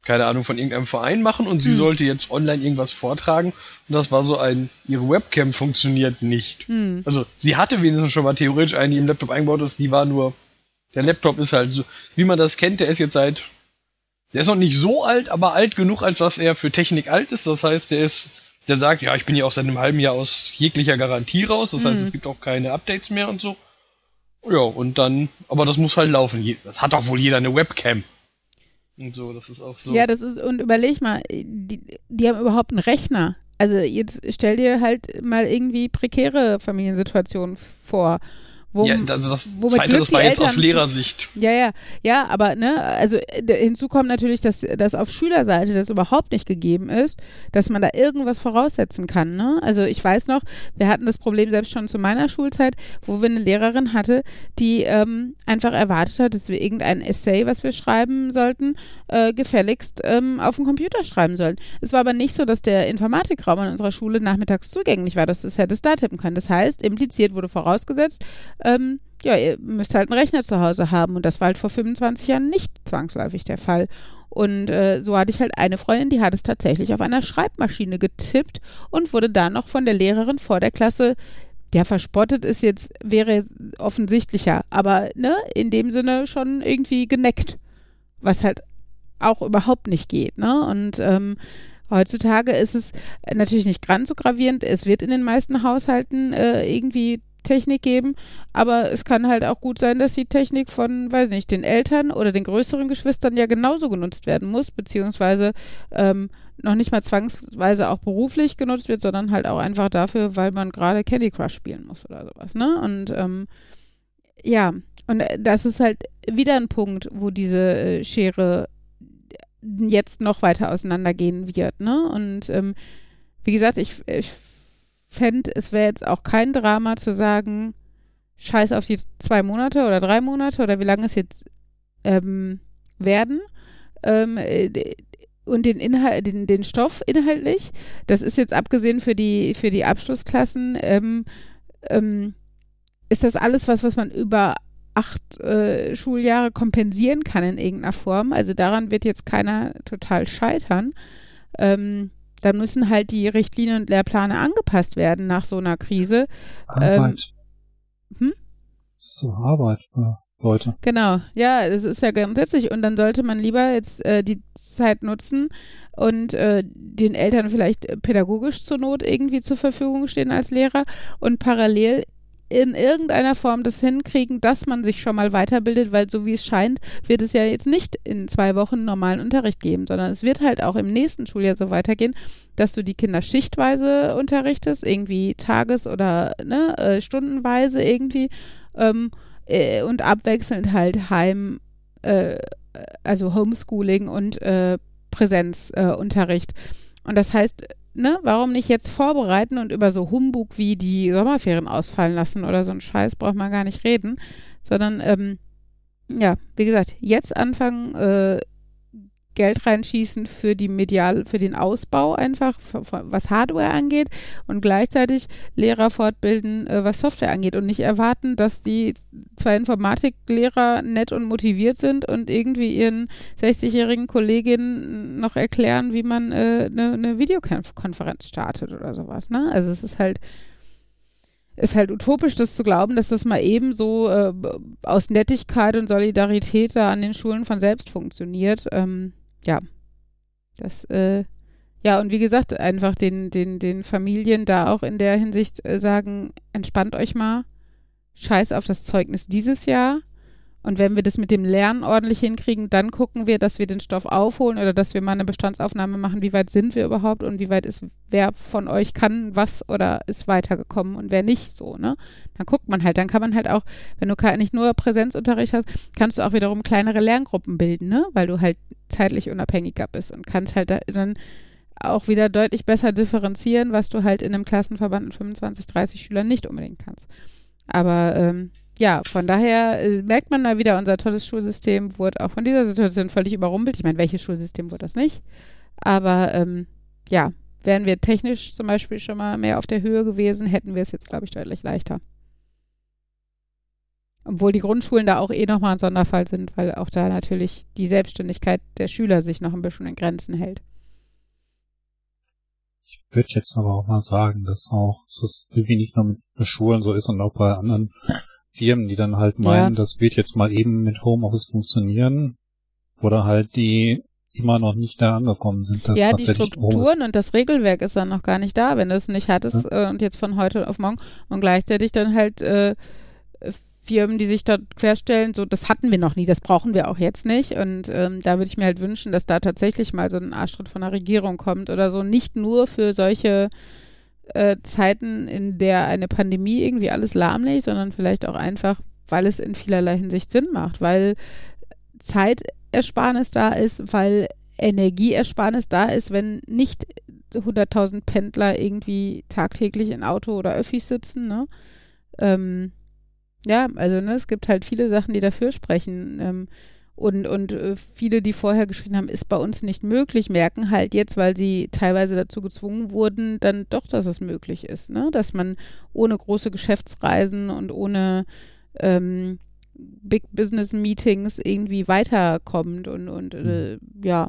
keine Ahnung, von irgendeinem Verein machen und sie hm. sollte jetzt online irgendwas vortragen. Und das war so ein, ihre Webcam funktioniert nicht. Hm. Also sie hatte wenigstens schon mal theoretisch eine, die im Laptop eingebaut ist, die war nur, der Laptop ist halt so, wie man das kennt, der ist jetzt seit, der ist noch nicht so alt, aber alt genug, als dass er für Technik alt ist. Das heißt, der ist, der sagt, ja, ich bin ja auch seit einem halben Jahr aus jeglicher Garantie raus. Das hm. heißt, es gibt auch keine Updates mehr und so. Ja, und dann, aber das muss halt laufen. Das hat doch wohl jeder eine Webcam. Und so, das ist auch so. Ja, das ist, und überleg mal, die, die haben überhaupt einen Rechner. Also jetzt stell dir halt mal irgendwie prekäre Familiensituationen vor wo, ja, also das zweite, das war jetzt aus Lehrersicht. Ja, ja, ja, aber ne, also hinzu kommt natürlich, dass, dass auf Schülerseite das überhaupt nicht gegeben ist, dass man da irgendwas voraussetzen kann. Ne? Also ich weiß noch, wir hatten das Problem selbst schon zu meiner Schulzeit, wo wir eine Lehrerin hatte, die ähm, einfach erwartet hat, dass wir irgendein Essay, was wir schreiben sollten, äh, gefälligst ähm, auf dem Computer schreiben sollen. Es war aber nicht so, dass der Informatikraum in unserer Schule nachmittags zugänglich war, dass du es hättest da tippen können. Das heißt, impliziert wurde vorausgesetzt, ähm, ja, ihr müsst halt einen Rechner zu Hause haben. Und das war halt vor 25 Jahren nicht zwangsläufig der Fall. Und äh, so hatte ich halt eine Freundin, die hat es tatsächlich auf einer Schreibmaschine getippt und wurde da noch von der Lehrerin vor der Klasse, der verspottet ist jetzt, wäre offensichtlicher, aber ne, in dem Sinne schon irgendwie geneckt. Was halt auch überhaupt nicht geht, ne? Und ähm, Heutzutage ist es natürlich nicht ganz so gravierend. Es wird in den meisten Haushalten äh, irgendwie Technik geben, aber es kann halt auch gut sein, dass die Technik von, weiß nicht, den Eltern oder den größeren Geschwistern ja genauso genutzt werden muss, beziehungsweise ähm, noch nicht mal zwangsweise auch beruflich genutzt wird, sondern halt auch einfach dafür, weil man gerade Candy Crush spielen muss oder sowas, ne? Und ähm, ja, und das ist halt wieder ein Punkt, wo diese äh, Schere jetzt noch weiter auseinandergehen wird, ne? Und ähm, wie gesagt, ich, ich fände, es wäre jetzt auch kein Drama zu sagen, scheiß auf die zwei Monate oder drei Monate oder wie lange es jetzt ähm, werden. Ähm, äh, und den Inhalt, den, den Stoff inhaltlich, das ist jetzt abgesehen für die, für die Abschlussklassen, ähm, ähm, ist das alles was, was man über acht äh, Schuljahre kompensieren kann in irgendeiner Form. Also daran wird jetzt keiner total scheitern. Ähm, dann müssen halt die Richtlinien und Lehrpläne angepasst werden nach so einer Krise. Arbeit. Ähm, hm? Das ist so Arbeit für Leute. Genau, ja, das ist ja grundsätzlich. Und dann sollte man lieber jetzt äh, die Zeit nutzen und äh, den Eltern vielleicht pädagogisch zur Not irgendwie zur Verfügung stehen als Lehrer und parallel in irgendeiner Form das hinkriegen, dass man sich schon mal weiterbildet, weil so wie es scheint, wird es ja jetzt nicht in zwei Wochen normalen Unterricht geben, sondern es wird halt auch im nächsten Schuljahr so weitergehen, dass du die Kinder schichtweise unterrichtest, irgendwie tages- oder ne, äh, stundenweise irgendwie ähm, äh, und abwechselnd halt Heim äh, also Homeschooling und äh, Präsenzunterricht. und das heißt, ne, warum nicht jetzt vorbereiten und über so Humbug wie die Sommerferien ausfallen lassen oder so ein Scheiß braucht man gar nicht reden, sondern ähm, ja, wie gesagt, jetzt anfangen, äh, Geld reinschießen für die medial, für den Ausbau einfach, was Hardware angeht und gleichzeitig Lehrer fortbilden, äh, was Software angeht und nicht erwarten, dass die zwei Informatiklehrer nett und motiviert sind und irgendwie ihren 60-jährigen Kolleginnen noch erklären, wie man eine äh, ne, ne Videokonferenz startet oder sowas. Ne? Also es ist halt ist halt utopisch, das zu glauben, dass das mal eben so äh, aus Nettigkeit und Solidarität da an den Schulen von selbst funktioniert. Ähm, ja, das, äh, ja, und wie gesagt, einfach den, den, den Familien da auch in der Hinsicht äh, sagen, entspannt euch mal, scheiß auf das Zeugnis dieses Jahr. Und wenn wir das mit dem Lernen ordentlich hinkriegen, dann gucken wir, dass wir den Stoff aufholen oder dass wir mal eine Bestandsaufnahme machen, wie weit sind wir überhaupt und wie weit ist, wer von euch kann was oder ist weitergekommen und wer nicht so, ne? Dann guckt man halt, dann kann man halt auch, wenn du nicht nur Präsenzunterricht hast, kannst du auch wiederum kleinere Lerngruppen bilden, ne? Weil du halt zeitlich unabhängiger bist und kannst halt da, dann auch wieder deutlich besser differenzieren, was du halt in einem Klassenverband mit 25, 30 Schülern nicht unbedingt kannst. Aber ähm, ja, von daher äh, merkt man mal wieder, unser tolles Schulsystem wurde auch von dieser Situation völlig überrumpelt. Ich meine, welches Schulsystem wurde das nicht? Aber ähm, ja, wären wir technisch zum Beispiel schon mal mehr auf der Höhe gewesen, hätten wir es jetzt, glaube ich, deutlich leichter. Obwohl die Grundschulen da auch eh nochmal ein Sonderfall sind, weil auch da natürlich die Selbstständigkeit der Schüler sich noch ein bisschen in Grenzen hält. Ich würde jetzt aber auch mal sagen, dass auch, dass es irgendwie nicht nur mit Schulen so ist und auch bei anderen Firmen, die dann halt meinen, ja. das wird jetzt mal eben mit Homeoffice funktionieren, oder halt die immer noch nicht da angekommen sind. ja, die Strukturen und das Regelwerk ist dann noch gar nicht da, wenn du es nicht hattest ja. äh, und jetzt von heute auf morgen und gleichzeitig dann halt äh, Firmen, die sich dort querstellen, so das hatten wir noch nie, das brauchen wir auch jetzt nicht und ähm, da würde ich mir halt wünschen, dass da tatsächlich mal so ein Arschtritt von der Regierung kommt oder so, nicht nur für solche äh, Zeiten, in der eine Pandemie irgendwie alles lahmlegt, sondern vielleicht auch einfach, weil es in vielerlei Hinsicht Sinn macht, weil Zeitersparnis da ist, weil Energieersparnis da ist, wenn nicht 100.000 Pendler irgendwie tagtäglich in Auto oder Öffis sitzen, ne? Ähm, ja, also ne, es gibt halt viele Sachen, die dafür sprechen. Ähm, und, und äh, viele, die vorher geschrieben haben, ist bei uns nicht möglich, merken halt jetzt, weil sie teilweise dazu gezwungen wurden, dann doch, dass es möglich ist, ne? Dass man ohne große Geschäftsreisen und ohne ähm, Big Business Meetings irgendwie weiterkommt und, und äh, mhm. ja,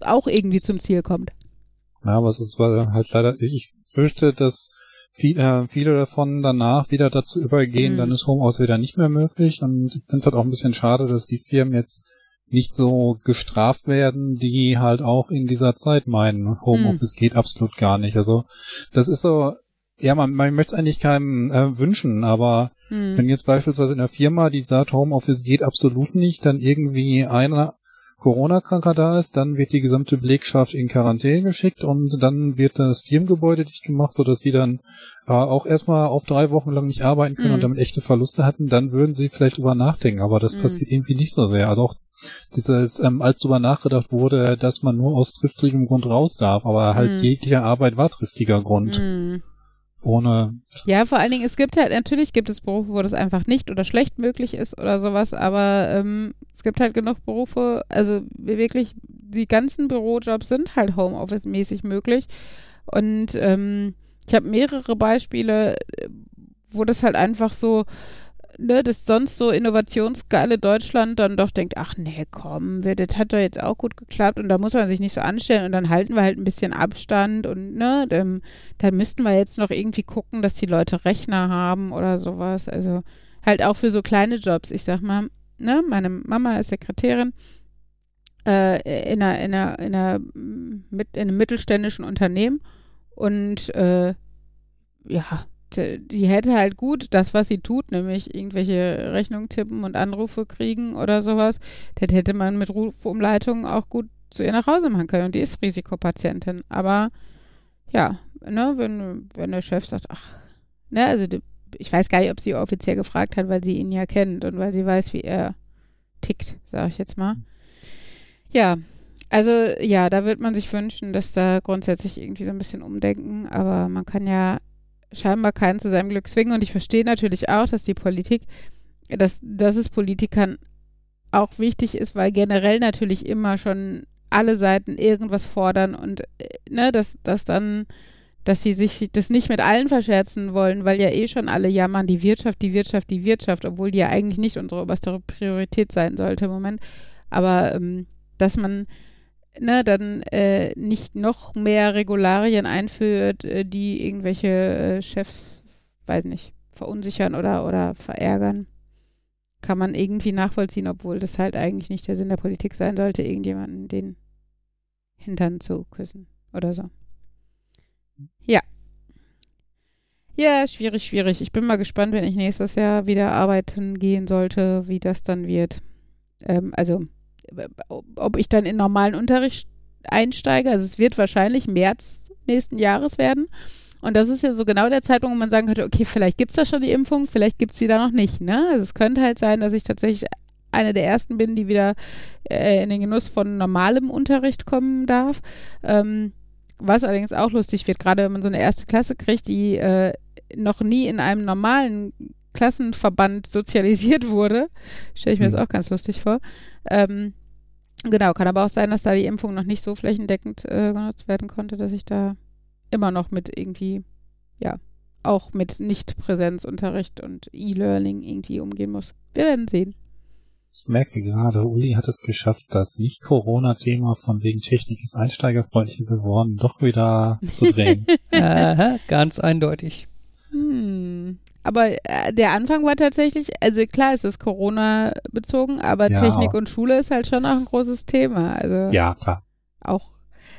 auch irgendwie zum Ziel kommt. Ja, aber es ist halt leider, ich fürchte, dass viel, äh, viele davon danach wieder dazu übergehen, mhm. dann ist Homeoffice wieder nicht mehr möglich. Und ich finde es halt auch ein bisschen schade, dass die Firmen jetzt nicht so gestraft werden, die halt auch in dieser Zeit meinen, Homeoffice mhm. geht absolut gar nicht. Also das ist so, ja, man, man möchte es eigentlich keinem äh, wünschen, aber mhm. wenn jetzt beispielsweise in der Firma, die sagt, Homeoffice geht absolut nicht, dann irgendwie einer Corona-Kranker da ist, dann wird die gesamte Belegschaft in Quarantäne geschickt und dann wird das Firmengebäude dicht gemacht, sodass sie dann äh, auch erstmal auf drei Wochen lang nicht arbeiten können mhm. und damit echte Verluste hatten, dann würden sie vielleicht drüber nachdenken, aber das mhm. passiert irgendwie nicht so sehr. Also auch dieses, ähm, als drüber nachgedacht wurde, dass man nur aus triftigem Grund raus darf, aber halt mhm. jegliche Arbeit war triftiger Grund. Mhm ohne. Ja, vor allen Dingen, es gibt halt, natürlich gibt es Berufe, wo das einfach nicht oder schlecht möglich ist oder sowas, aber ähm, es gibt halt genug Berufe, also wirklich, die ganzen Bürojobs sind halt Homeoffice-mäßig möglich. Und ähm, ich habe mehrere Beispiele, wo das halt einfach so, ne, das sonst so innovationsgeile Deutschland dann doch denkt, ach nee, komm, das hat doch jetzt auch gut geklappt und da muss man sich nicht so anstellen und dann halten wir halt ein bisschen Abstand und ne, dann, dann müssten wir jetzt noch irgendwie gucken, dass die Leute Rechner haben oder sowas. Also halt auch für so kleine Jobs. Ich sag mal, ne, meine Mama ist Sekretärin äh, in, einer, in, einer, in, einer, mit, in einem mittelständischen Unternehmen und äh, ja, die hätte halt gut das, was sie tut, nämlich irgendwelche Rechnungen tippen und Anrufe kriegen oder sowas, das hätte man mit Rufumleitungen auch gut zu ihr nach Hause machen können. Und die ist Risikopatientin. Aber ja, ne, wenn, wenn der Chef sagt, ach, ne, also die, ich weiß gar nicht, ob sie offiziell gefragt hat, weil sie ihn ja kennt und weil sie weiß, wie er tickt, sage ich jetzt mal. Ja, also ja, da wird man sich wünschen, dass da grundsätzlich irgendwie so ein bisschen umdenken, aber man kann ja scheinbar keinen zu seinem Glück zwingen und ich verstehe natürlich auch, dass die Politik, dass, dass es Politikern auch wichtig ist, weil generell natürlich immer schon alle Seiten irgendwas fordern und äh, ne, dass, dass dann, dass sie sich das nicht mit allen verscherzen wollen, weil ja eh schon alle jammern, die Wirtschaft, die Wirtschaft, die Wirtschaft, obwohl die ja eigentlich nicht unsere oberste Priorität sein sollte im Moment. Aber ähm, dass man ne, dann äh, nicht noch mehr Regularien einführt, äh, die irgendwelche äh, Chefs, weiß nicht, verunsichern oder, oder verärgern, kann man irgendwie nachvollziehen, obwohl das halt eigentlich nicht der Sinn der Politik sein sollte, irgendjemanden den Hintern zu küssen oder so. Ja. Ja, schwierig, schwierig. Ich bin mal gespannt, wenn ich nächstes Jahr wieder arbeiten gehen sollte, wie das dann wird. Ähm, also ob ich dann in normalen Unterricht einsteige. Also es wird wahrscheinlich März nächsten Jahres werden. Und das ist ja so genau der Zeitpunkt, wo man sagen könnte, okay, vielleicht gibt es da schon die Impfung, vielleicht gibt es sie da noch nicht. Ne? Also es könnte halt sein, dass ich tatsächlich eine der ersten bin, die wieder äh, in den Genuss von normalem Unterricht kommen darf. Ähm, was allerdings auch lustig wird, gerade wenn man so eine erste Klasse kriegt, die äh, noch nie in einem normalen Klassenverband sozialisiert wurde, stelle ich mir mhm. das auch ganz lustig vor. Ähm, Genau, kann aber auch sein, dass da die Impfung noch nicht so flächendeckend äh, genutzt werden konnte, dass ich da immer noch mit irgendwie, ja, auch mit Nicht-Präsenzunterricht und E-Learning irgendwie umgehen muss. Wir werden sehen. Ich merke gerade, Uli hat es geschafft, das Nicht-Corona-Thema von wegen Technik ist einsteigerfreundlicher geworden, doch wieder zu drehen. Aha, ganz eindeutig. Hm. Aber äh, der Anfang war tatsächlich, also klar, es ist Corona bezogen, aber ja. Technik und Schule ist halt schon auch ein großes Thema. Also ja, klar. Auch.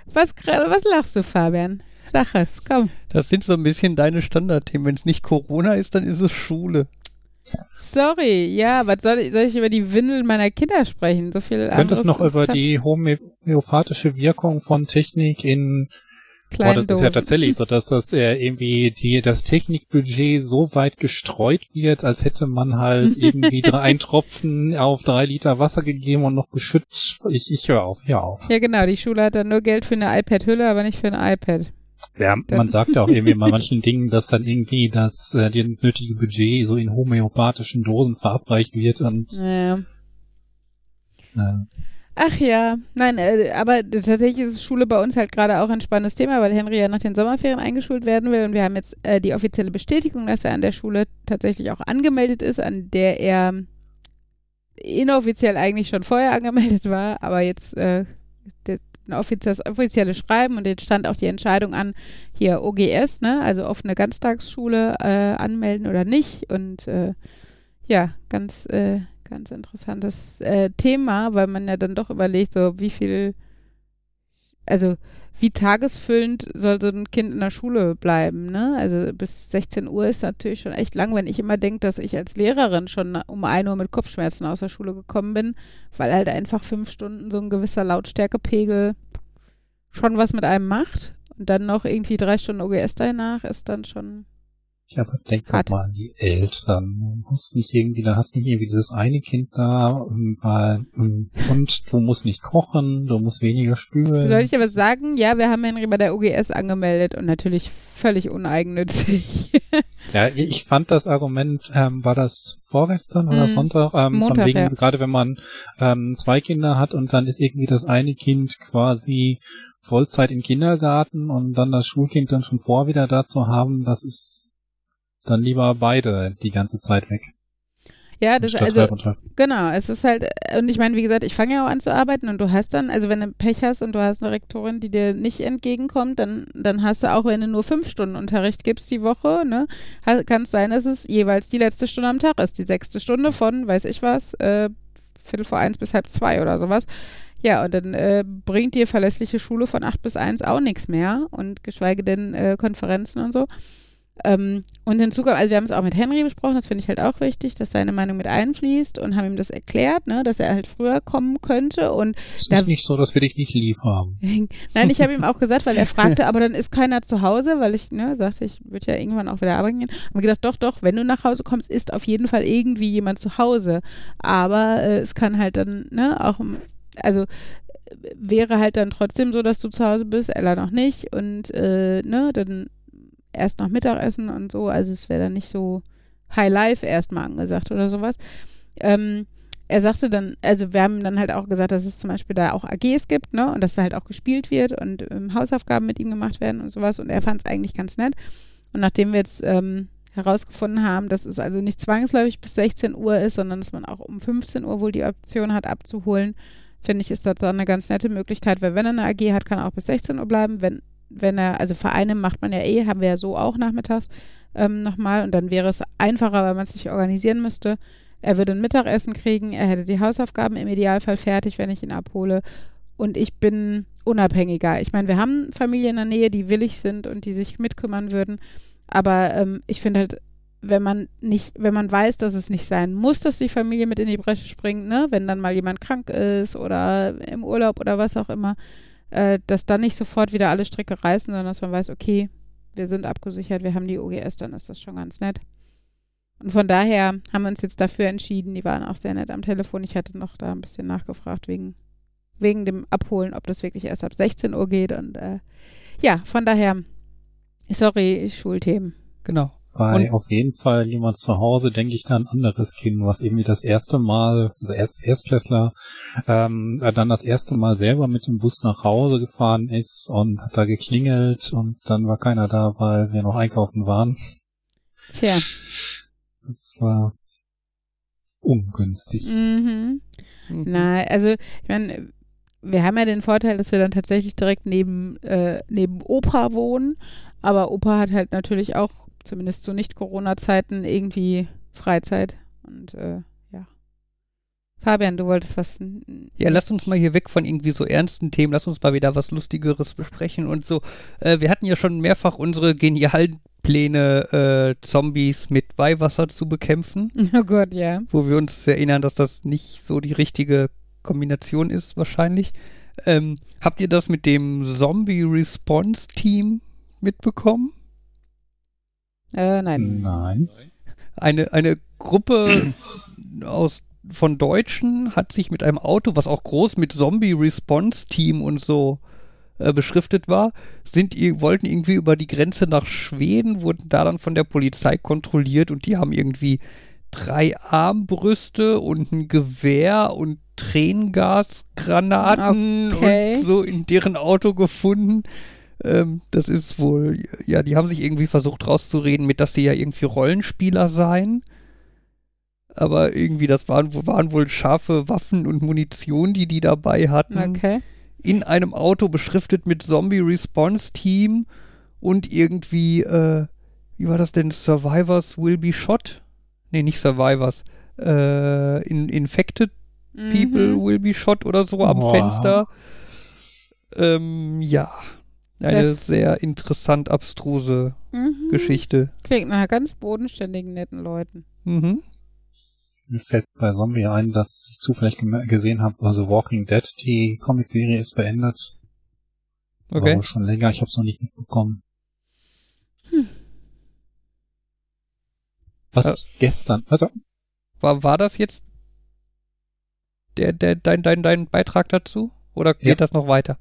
Was, was lachst du, Fabian? Sag es, komm. Das sind so ein bisschen deine Standardthemen. Wenn es nicht Corona ist, dann ist es Schule. Sorry, ja, was soll ich, soll ich über die Windel meiner Kinder sprechen? So viel. Könntest noch über die homöopathische Wirkung von Technik in Klein oh, das ist ja tatsächlich so, dass das äh, irgendwie die, das Technikbudget so weit gestreut wird, als hätte man halt irgendwie drei, ein Tropfen auf drei Liter Wasser gegeben und noch geschützt. Ich, ich höre auf, hör auf. Ja, genau. Die Schule hat dann nur Geld für eine iPad-Hülle, aber nicht für ein iPad. Ja, dann. man sagt ja auch irgendwie bei manchen Dingen, dass dann irgendwie das, äh, die nötige Budget so in homöopathischen Dosen verabreicht wird und, ja. Äh, Ach ja, nein, äh, aber tatsächlich ist Schule bei uns halt gerade auch ein spannendes Thema, weil Henry ja nach den Sommerferien eingeschult werden will. Und wir haben jetzt äh, die offizielle Bestätigung, dass er an der Schule tatsächlich auch angemeldet ist, an der er inoffiziell eigentlich schon vorher angemeldet war, aber jetzt äh, der, ein Schreiben und jetzt stand auch die Entscheidung an, hier OGS, ne, also offene Ganztagsschule äh, anmelden oder nicht. Und äh, ja, ganz äh, ganz interessantes äh, Thema, weil man ja dann doch überlegt, so wie viel, also wie tagesfüllend soll so ein Kind in der Schule bleiben, ne? Also bis 16 Uhr ist natürlich schon echt lang, wenn ich immer denke, dass ich als Lehrerin schon um 1 Uhr mit Kopfschmerzen aus der Schule gekommen bin, weil halt einfach fünf Stunden so ein gewisser Lautstärkepegel schon was mit einem macht. Und dann noch irgendwie drei Stunden OGS danach ist dann schon ja, aber denk doch mal an die Eltern. Du musst nicht irgendwie, dann hast du nicht irgendwie dieses eine Kind da und, und du musst nicht kochen, du musst weniger spülen. Soll ich was sagen? Ja, wir haben Henry bei der OGS angemeldet und natürlich völlig uneigennützig. ja, ich fand das Argument, ähm, war das vorgestern oder hm, Sonntag, ähm, Montag, von wegen, ja. gerade wenn man ähm, zwei Kinder hat und dann ist irgendwie das eine Kind quasi Vollzeit im Kindergarten und dann das Schulkind dann schon vor wieder da zu haben, das ist dann lieber beide die ganze Zeit weg. Ja, das also genau, es ist halt und ich meine, wie gesagt, ich fange ja auch an zu arbeiten und du hast dann, also wenn du Pech hast und du hast eine Rektorin, die dir nicht entgegenkommt, dann dann hast du auch, wenn du nur fünf Stunden Unterricht gibst die Woche, ne, kann es sein, dass es jeweils die letzte Stunde am Tag ist, die sechste Stunde von, weiß ich was, äh, Viertel vor eins bis halb zwei oder sowas. Ja, und dann äh, bringt dir verlässliche Schule von acht bis eins auch nichts mehr und geschweige denn äh, Konferenzen und so. Ähm, und hinzu kommt, also wir haben es auch mit Henry besprochen, das finde ich halt auch wichtig, dass seine Meinung mit einfließt und haben ihm das erklärt, ne, dass er halt früher kommen könnte und Es ist nicht so, dass wir dich nicht lieb haben. Nein, ich habe ihm auch gesagt, weil er fragte, aber dann ist keiner zu Hause, weil ich ne, sagte, ich würde ja irgendwann auch wieder arbeiten gehen. Haben wir gedacht, doch, doch, wenn du nach Hause kommst, ist auf jeden Fall irgendwie jemand zu Hause. Aber äh, es kann halt dann, ne, auch, also wäre halt dann trotzdem so, dass du zu Hause bist, Ella noch nicht und äh, ne, dann erst noch Mittagessen und so. Also es wäre dann nicht so High Life erstmal angesagt oder sowas. Ähm, er sagte dann, also wir haben dann halt auch gesagt, dass es zum Beispiel da auch AGs gibt, ne, und dass da halt auch gespielt wird und ähm, Hausaufgaben mit ihm gemacht werden und sowas. Und er fand es eigentlich ganz nett. Und nachdem wir jetzt ähm, herausgefunden haben, dass es also nicht zwangsläufig bis 16 Uhr ist, sondern dass man auch um 15 Uhr wohl die Option hat, abzuholen, finde ich, ist das dann eine ganz nette Möglichkeit, weil wenn er eine AG hat, kann er auch bis 16 Uhr bleiben. Wenn, wenn er, also Vereine macht man ja eh, haben wir ja so auch nachmittags ähm, nochmal und dann wäre es einfacher, weil man es sich organisieren müsste. Er würde ein Mittagessen kriegen, er hätte die Hausaufgaben im Idealfall fertig, wenn ich ihn abhole. Und ich bin unabhängiger. Ich meine, wir haben Familien in der Nähe, die willig sind und die sich mitkümmern würden. Aber ähm, ich finde halt, wenn man nicht, wenn man weiß, dass es nicht sein muss, dass die Familie mit in die Bresche springt, ne, wenn dann mal jemand krank ist oder im Urlaub oder was auch immer, äh, dass dann nicht sofort wieder alle Stricke reißen, sondern dass man weiß, okay, wir sind abgesichert, wir haben die OGS, dann ist das schon ganz nett. Und von daher haben wir uns jetzt dafür entschieden. Die waren auch sehr nett am Telefon. Ich hatte noch da ein bisschen nachgefragt wegen, wegen dem Abholen, ob das wirklich erst ab 16 Uhr geht. Und äh, ja, von daher, sorry, Schulthemen. Genau. Bei Und- auf jeden Fall jemand zu Hause denke ich da ein anderes Kind, was irgendwie das erste Mal, also erst Erstklässler, ähm, äh, dann das erste Mal selber mit dem Bus nach Hause gefahren ist und hat da geklingelt und dann war keiner da, weil wir noch einkaufen waren. Tja. Das war ungünstig. Mhm. Mhm. Na, also, ich meine, wir haben ja den Vorteil, dass wir dann tatsächlich direkt neben, äh, neben Opa wohnen. Aber Opa hat halt natürlich auch, zumindest zu Nicht-Corona-Zeiten, irgendwie Freizeit. Und äh, ja. Fabian, du wolltest was. Ja, lass uns mal hier weg von irgendwie so ernsten Themen, lass uns mal wieder was Lustigeres besprechen und so. Äh, wir hatten ja schon mehrfach unsere genialen Pläne, äh, Zombies mit Weihwasser zu bekämpfen, Oh Gott, ja. wo wir uns erinnern, dass das nicht so die richtige Kombination ist, wahrscheinlich. Ähm, habt ihr das mit dem Zombie-Response-Team mitbekommen? Äh, nein. Nein. eine, eine Gruppe aus, von Deutschen hat sich mit einem Auto, was auch groß mit Zombie-Response-Team und so äh, beschriftet war, sind, wollten irgendwie über die Grenze nach Schweden, wurden da dann von der Polizei kontrolliert und die haben irgendwie drei Armbrüste und ein Gewehr und Tränengasgranaten Okay. und so in deren Auto gefunden. Ähm, das ist wohl, ja, die haben sich irgendwie versucht rauszureden mit, dass sie ja irgendwie Rollenspieler seien. Aber irgendwie, das waren, wohl- waren wohl scharfe Waffen und Munition, die die dabei hatten. Okay. In einem Auto beschriftet mit Zombie Response Team und irgendwie, äh, wie war das denn? Survivors will be shot? Nee, nicht Survivors. Äh, in, infected People Mhm. will be shot oder so am Boah. Fenster. Ähm, ja. Eine Das- sehr interessant abstruse Mhm. Geschichte. Klingt nach ganz bodenständigen, netten Leuten. Mhm. Mir fällt bei Zombie ein, dass ich zufällig gesehen habe, also Walking Dead, die Comicserie ist beendet. Okay. War schon länger, ich habe es noch nicht mitbekommen. Hm. Was Ja. ich gestern, also War, war das jetzt der, der, dein, dein, dein Beitrag dazu? Oder geht Ja. das noch weiter?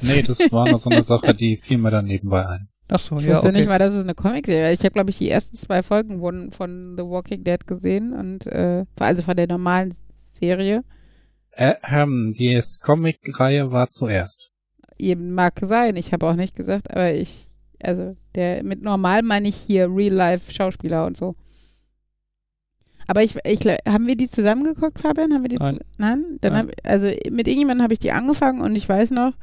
Nee, das war nur so eine Sache, die fiel mir dann nebenbei ein. Ach so, Ich ja. wusste Okay. nicht mal, dass es eine Comicserie ist. Ich habe, glaube ich, die ersten zwei Folgen wurden von The Walking Dead gesehen und äh, also von der normalen Serie. Äh, ähm, die Comic-Reihe war zuerst. Eben mag sein, ich habe auch nicht gesagt, aber ich, also der mit normal meine ich hier Real-Life-Schauspieler und so. Aber ich, ich, haben wir die zusammen geguckt, Fabian? Haben wir die Nein. Nein? Dann Nein. Hab, also mit irgendjemandem habe ich die angefangen und ich weiß noch,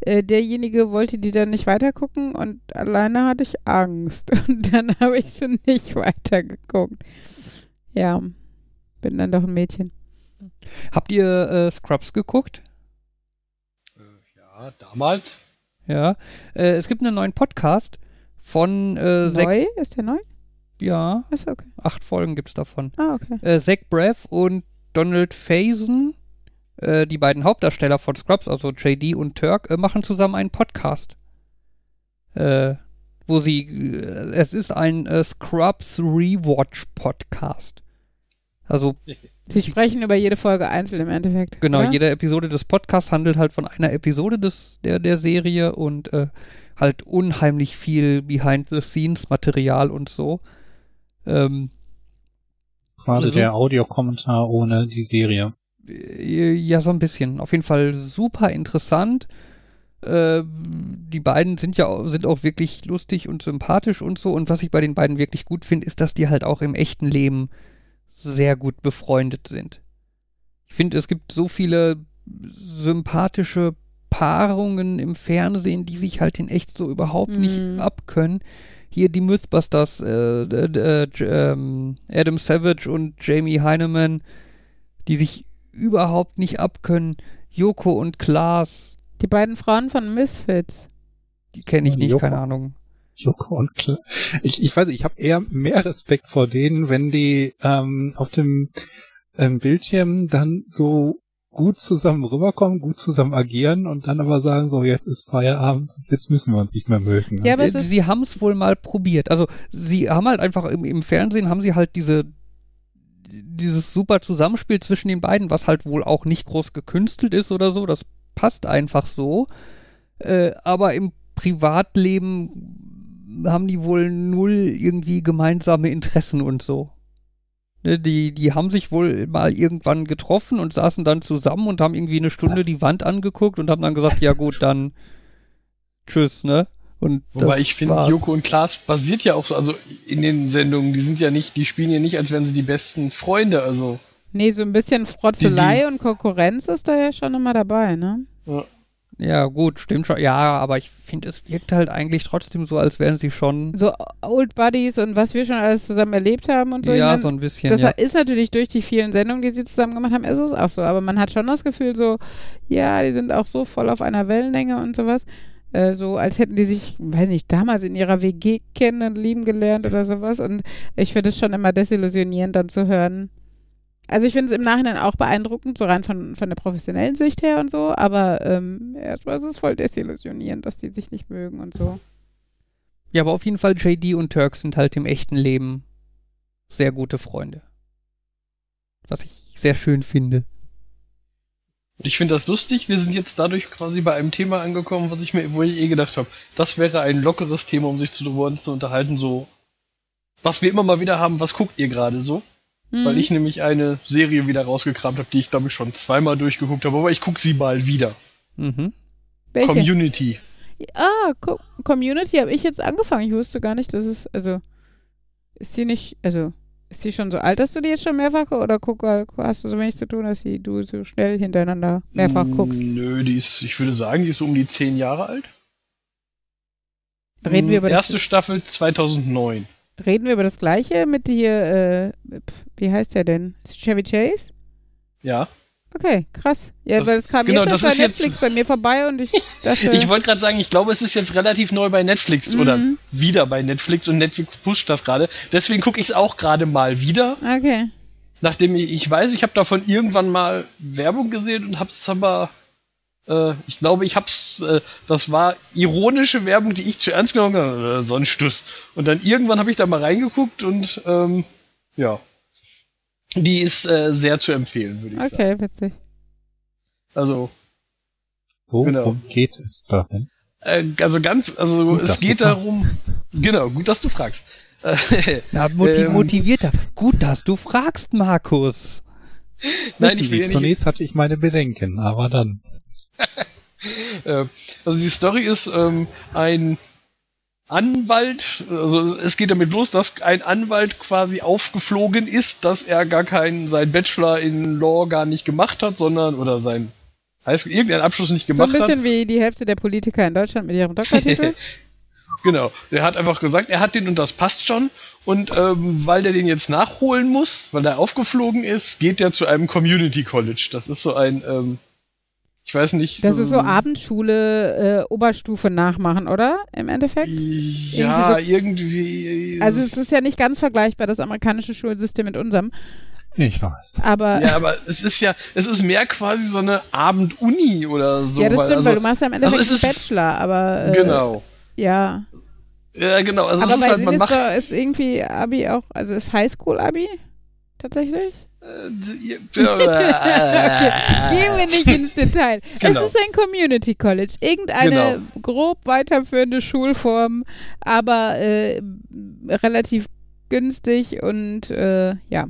äh, derjenige wollte die dann nicht weitergucken und alleine hatte ich Angst. Und dann habe ich sie nicht weitergeguckt. Ja, bin dann doch ein Mädchen. Habt ihr äh, Scrubs geguckt? Äh, ja, damals. Ja. Äh, es gibt einen neuen Podcast von äh, Zach, Neu? Ist der neu? ja, Achso, okay. acht Folgen gibt's davon. Ah, okay. Äh, Zach Braff und Donald Faison, äh, die beiden Hauptdarsteller von Scrubs, also JD und Turk, äh, machen zusammen einen Podcast. Äh, wo sie, äh, es ist ein äh, Scrubs Rewatch Podcast. Also Sie sprechen über jede Folge einzeln im Endeffekt. Genau, oder? jede Episode des Podcasts handelt halt von einer Episode des, der, der Serie und äh, halt unheimlich viel Behind-the-Scenes-Material und so. Ähm, Quasi Also- der Audiokommentar ohne die Serie. Äh, ja, so ein bisschen. Auf jeden Fall super interessant. Äh, die beiden sind ja sind auch wirklich lustig und sympathisch und so. Und was ich bei den beiden wirklich gut finde, ist, dass die halt auch im echten Leben sehr gut befreundet sind. Ich finde, es gibt so viele sympathische Paarungen im Fernsehen, die sich halt in echt so überhaupt nicht Mhm. abkönnen. Hier die Mythbusters, äh, äh, ähm, Adam Savage und Jamie Heineman, die sich überhaupt nicht abkönnen. Joko und Klaas, Die beiden Frauen von Misfits. die kenne ich nicht, Joko. keine Ahnung. Joko und Kla ich, ich weiß nicht, ich habe eher mehr Respekt vor denen, wenn die ähm, auf dem ähm, Bildschirm dann so gut zusammen rüberkommen, gut zusammen agieren und dann aber sagen, so jetzt ist Feierabend, jetzt müssen wir uns nicht mehr mögen. Ja, aber Äh, sie haben es wohl mal probiert. Also sie haben halt einfach im, im Fernsehen haben sie halt diese dieses super Zusammenspiel zwischen den beiden, was halt wohl auch nicht groß gekünstelt ist oder so. Das passt einfach so. Äh, aber im Privatleben haben die wohl null irgendwie gemeinsame Interessen und so. Ne, die, die haben sich wohl mal irgendwann getroffen und saßen dann zusammen und haben irgendwie eine Stunde die Wand angeguckt und haben dann gesagt, ja gut, dann tschüss, ne? Und Wobei ich finde. Joko und Klaas basiert ja auch so, also in den Sendungen, die sind ja nicht, die spielen ja nicht, als wären sie die besten Freunde, also. nee, so ein bisschen Frotzelei und Konkurrenz ist da ja schon immer dabei, ne? Ja, gut, stimmt schon. Ja, aber ich finde, es wirkt halt eigentlich trotzdem so, als wären sie schon. So Old Buddies und was wir schon alles zusammen erlebt haben und so. Ja, mein, so ein bisschen. das ja. ist natürlich durch die vielen Sendungen, die sie zusammen gemacht haben, ist es auch so. Aber man hat schon das Gefühl so, ja, die sind auch so voll auf einer Wellenlänge und sowas. Äh, so als hätten die sich, weiß nicht, damals in ihrer WG kennen und lieben gelernt oder sowas. Und ich finde es schon immer desillusionierend, dann zu hören. Also ich finde es im Nachhinein auch beeindruckend, so rein von, von der professionellen Sicht her und so, aber ähm, erstmal ist es voll desillusionierend, dass die sich nicht mögen und so. ja, aber auf jeden Fall, JD und Turk sind halt im echten Leben sehr gute Freunde. Was ich sehr schön finde. Und ich finde das lustig, wir sind jetzt dadurch quasi bei einem Thema angekommen, was ich mir, wo ich eh gedacht habe, das wäre ein lockeres Thema, um sich zu, drüber zu unterhalten, so. Was wir immer mal wieder haben, was guckt ihr gerade so? Weil Mhm. ich nämlich eine Serie wieder rausgekramt habe, die ich glaube ich schon zweimal durchgeguckt habe, aber ich gucke sie mal wieder. Mhm. Welche? Community. Ah, Co Community habe ich jetzt angefangen. Ich wusste gar nicht, dass es, also, ist sie nicht, also, ist sie schon so alt, dass du die jetzt schon mehrfach oder guck, hast du so wenig zu tun, dass sie, du so schnell hintereinander mehrfach guckst? Nö, die ist, ich würde sagen, die ist so um die zehn Jahre alt. Reden wir über das, Erste Staffel 2009. reden wir über das Gleiche mit hier, äh, wie heißt der denn? Chevy Chase? Ja. Okay, krass. Ja, Das- weil es kam genau, jetzt das bei jetzt- Netflix bei mir vorbei und ich dachte, Ich wollte gerade sagen, ich glaube, es ist jetzt relativ neu bei Netflix oder Mhm. wieder bei Netflix und Netflix pusht das gerade. Deswegen gucke ich es auch gerade mal wieder, okay. nachdem ich, ich weiß, ich habe davon irgendwann mal Werbung gesehen und hab's aber, äh, ich glaube, ich hab's, äh, das war ironische Werbung, die ich zu ernst genommen habe, äh, so ein Stuss. Und dann irgendwann habe ich da mal reingeguckt und ähm, ja, die ist äh, sehr zu empfehlen, würde ich sagen. Okay, witzig. Also Worum genau. geht es da denn? Äh, also ganz, also Gut, es geht darum, genau, gut, dass du fragst. Na, Ähm. motivierter. Gut, dass du fragst, Markus. Nein, ich will Sie, ja nicht, Zunächst hatte ich meine Bedenken, aber dann. äh, also die Story ist ähm, ein Anwalt, also es geht damit los, dass ein Anwalt quasi aufgeflogen ist, dass er gar keinen, sein Bachelor in Law gar nicht gemacht hat, sondern, oder sein, heißt, irgendeinen Abschluss nicht So ein gemacht hat. bisschen wie die Hälfte der Politiker in Deutschland mit ihrem Doktortitel. Genau. Der hat einfach gesagt, er hat den und das passt schon. Und ähm, weil der den jetzt nachholen muss, weil er aufgeflogen ist, geht er zu einem Community College. Das ist so ein, ähm, Ich weiß nicht. Das ist so Abendschule, äh, Oberstufe nachmachen, oder? Im Endeffekt? Ja, irgendwie. irgendwie also es ist ja nicht ganz vergleichbar, das amerikanische Schulsystem mit unserem. Ich weiß. Aber ja, aber es ist ja, es ist mehr quasi so eine Abenduni oder so. Ja, das weil, stimmt, also, weil du machst ja im Endeffekt also einen Bachelor, aber. Äh, genau. Ja. Ja, genau. Also aber es ist halt, man ist, macht. doch, ist irgendwie Abi auch, also ist Highschool-Abi? Tatsächlich? Okay, gehen wir nicht ins Detail. Genau. Es ist ein Community College. Irgendeine Genau. grob weiterführende Schulform, aber äh, relativ günstig und äh, ja.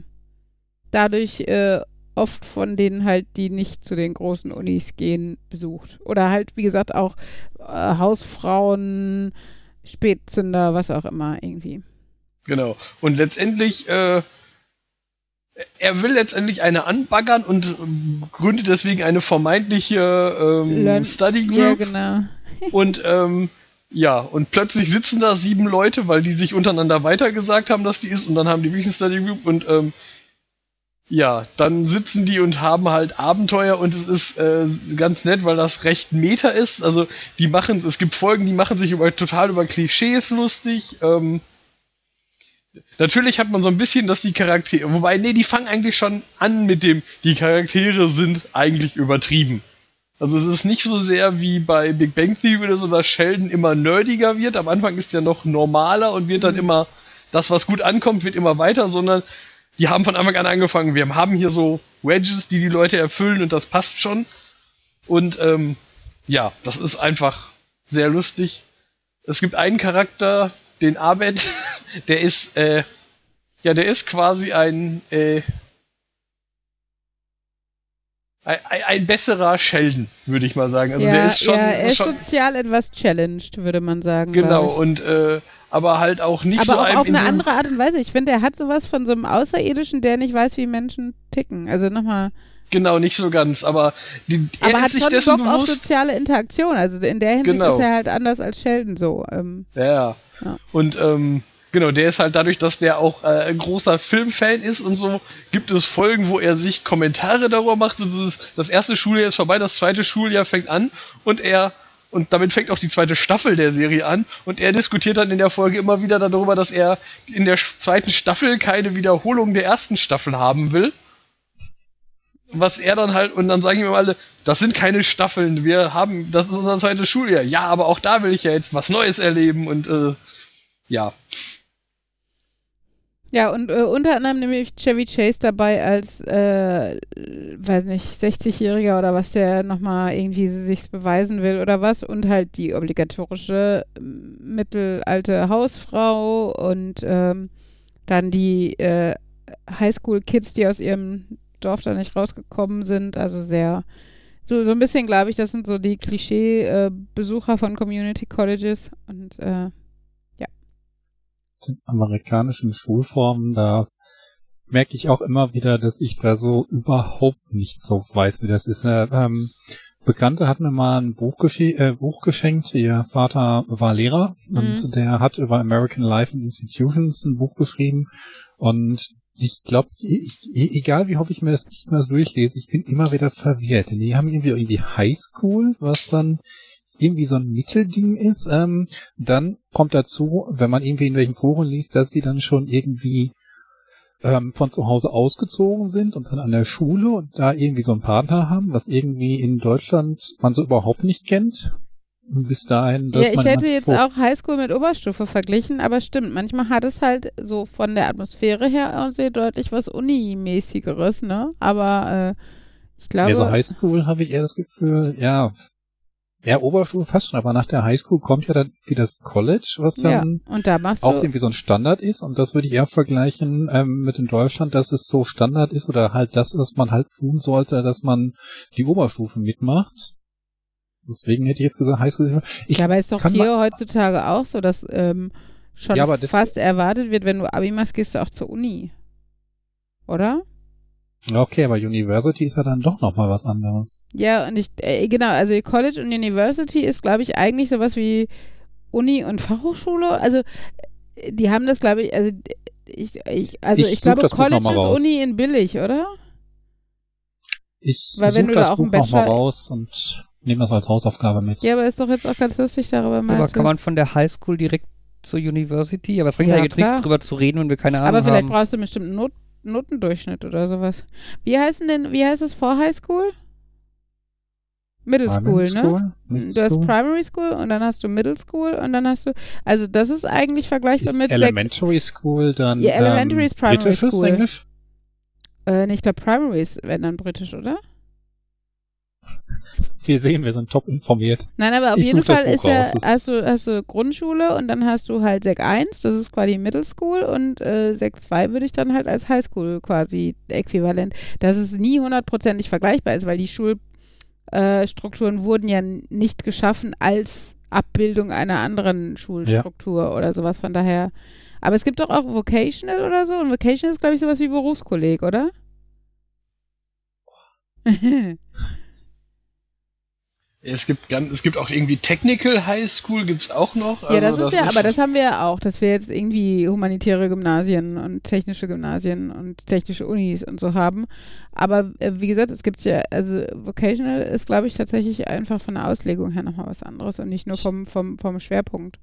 Dadurch äh, oft von denen halt, die nicht zu den großen Unis gehen, besucht. Oder halt, wie gesagt, auch äh, Hausfrauen, Spätzünder, was auch immer irgendwie. Genau. Und letztendlich, äh, er will letztendlich eine anbaggern und ähm, gründet deswegen eine vermeintliche ähm, Learn- Study Ja, Group. genau. Und ähm, ja, und plötzlich sitzen da sieben Leute, weil die sich untereinander weitergesagt haben, dass die ist, und dann haben die wirklich eine Study Group und ähm, ja, dann sitzen die und haben halt Abenteuer und es ist äh, ganz nett, weil das recht Meta ist. Also die machen, es gibt Folgen, die machen sich über total über Klischees lustig. Ähm, natürlich hat man so ein bisschen, dass die Charaktere, wobei nee, die fangen eigentlich schon an mit dem, die Charaktere sind eigentlich übertrieben. Also es ist nicht so sehr wie bei Big Bang Theory oder so, dass Sheldon immer nerdiger wird. Am Anfang ist er noch normaler und wird dann immer, das was gut ankommt, wird immer weiter, sondern die haben von Anfang an angefangen. Wir haben hier so Wedges, die die Leute erfüllen und das passt schon. Und ähm, ja, das ist einfach sehr lustig. Es gibt einen Charakter, den Abed, der ist, äh, ja, der ist quasi ein, äh, ein, ein- besserer Sheldon, würde ich mal sagen. Also ja, der ist schon, ja, er ist schon sozial etwas challenged, würde man sagen. genau und äh, aber halt auch nicht Aber so auch auf in eine andere Art und Weise. Ich finde, er hat sowas von so einem Außerirdischen, der nicht weiß, wie Menschen ticken. Also nochmal. Genau, nicht so ganz, aber die, er Aber ist hat sich schon dessen Bock auf bewusst. soziale Interaktion. Also in der Hinsicht Genau. ist er halt anders als Sheldon so. Ähm, Ja. Ja. Und ähm, genau, der ist halt dadurch, dass der auch äh, ein großer Filmfan ist und so, gibt es Folgen, wo er sich Kommentare darüber macht. Und das, ist, das erste Schuljahr ist vorbei, das zweite Schuljahr fängt an und er und damit fängt auch die zweite Staffel der Serie an und er diskutiert dann in der Folge immer wieder darüber, dass er in der zweiten Staffel keine Wiederholung der ersten Staffel haben will. Was er dann halt, und dann sagen ihm alle, das sind keine Staffeln, wir haben, das ist unser zweites Schuljahr. Ja, aber auch da will ich ja jetzt was Neues erleben und äh, ja. ja, und äh, unter anderem nämlich Chevy Chase dabei als, äh, weiß nicht, 60-Jähriger oder was, der nochmal irgendwie sich beweisen will oder was. Und halt die obligatorische ähm, mittelalte Hausfrau und ähm, dann die äh, Highschool-Kids, die aus ihrem Dorf da nicht rausgekommen sind. Also sehr, so, so ein bisschen, glaube ich, das sind so die Klischee-Besucher von Community Colleges. Und äh, den amerikanischen Schulformen, da merke ich auch immer wieder, dass ich da so überhaupt nicht so weiß, wie das ist. Äh, ähm, Bekannte hat mir mal ein Buch, äh, Buch geschenkt. Ihr Vater war Lehrer Mhm. und der hat über American Life and Institutions ein Buch geschrieben. Und ich glaube, egal wie hoffe ich mir das nicht so durchlese, ich bin immer wieder verwirrt. Die haben irgendwie irgendwie Highschool, was dann irgendwie so ein Mittelding ist. Ähm, dann kommt dazu, wenn man irgendwie in welchen Foren liest, dass sie dann schon irgendwie ähm, von zu Hause ausgezogen sind und dann an der Schule und da irgendwie so einen Partner haben, was irgendwie in Deutschland man so überhaupt nicht kennt. Und bis dahin, dass ja, ich man hätte jetzt auch Highschool mit Oberstufe verglichen, aber stimmt, manchmal hat es halt so von der Atmosphäre her auch sehr deutlich was Uni-mäßigeres, ne? Aber äh, ich glaube. Ja, so Highschool habe ich eher das Gefühl, ja, eher Oberstufe fast schon, aber nach der Highschool kommt ja dann wie das College, was ja, dann und da machst auch irgendwie so ein Standard ist und das würde ich eher vergleichen ähm, mit in Deutschland, dass es so Standard ist oder halt das, was man halt tun sollte, dass man die Oberstufe mitmacht. Deswegen hätte ich jetzt gesagt, Highschool. Ich ja, aber ist doch hier heutzutage auch so, dass ähm, schon Ja, fast erwartet wird, wenn du Abi machst, gehst du auch zur Uni. Oder? okay, aber University ist ja dann doch noch mal was anderes. Ja, und ich, äh, genau, also College und University ist, glaube ich, eigentlich sowas wie Uni und Fachhochschule. Also, äh, die haben das, glaube ich, also, ich, ich, also Ich ich, glaube, College ist raus. Uni in billig, oder? Ich Weil wenn suche du da auch einen nochmal Bachelor- raus und nehme das als Hausaufgabe mit. Ja, aber ist doch jetzt auch ganz lustig darüber mal. Aber zu- kann man von der Highschool direkt zur University? Aber es bringt Ja, ja jetzt klar. nichts drüber zu reden, wenn wir keine Ahnung aber vielleicht haben. brauchst du bestimmt einen Not Notendurchschnitt oder sowas. Wie heißen denn, wie heißt es vor Highschool? Middle School, Primary ne? School? Middle Du hast School? Primary School und dann hast du Middle School und dann hast du, also das ist eigentlich vergleichbar Ist mit Sek Elementary School dann Ja, Elementary ähm, ist Primary britisches School. Englisch? äh, ich glaube Primary ist, wenn dann britisch, oder? Wir sehen, wir sind top informiert. Nein, aber auf Ich jeden Fall ist ja, hast du Grundschule und dann hast du halt Sek 1, das ist quasi Middle School und äh, Sek 2 würde ich dann halt als Highschool quasi äquivalent, dass es nie hundertprozentig vergleichbar ist, weil die Schulstrukturen wurden ja nicht geschaffen als Abbildung einer anderen Schulstruktur oder sowas, von daher. Aber es gibt doch auch Vocational oder so und Vocational ist, glaube ich, sowas wie Berufskolleg, oder? Es gibt, ganz, es gibt auch irgendwie Technical High School, gibt's auch noch. Ja, das Also ist ja, aber das haben wir ja auch, dass wir jetzt irgendwie humanitäre Gymnasien und technische Gymnasien und technische Unis und so haben. Aber äh, wie gesagt, es gibt ja, also Vocational ist, glaube ich, tatsächlich einfach von der Auslegung her nochmal was anderes und nicht nur vom, vom, vom Schwerpunkt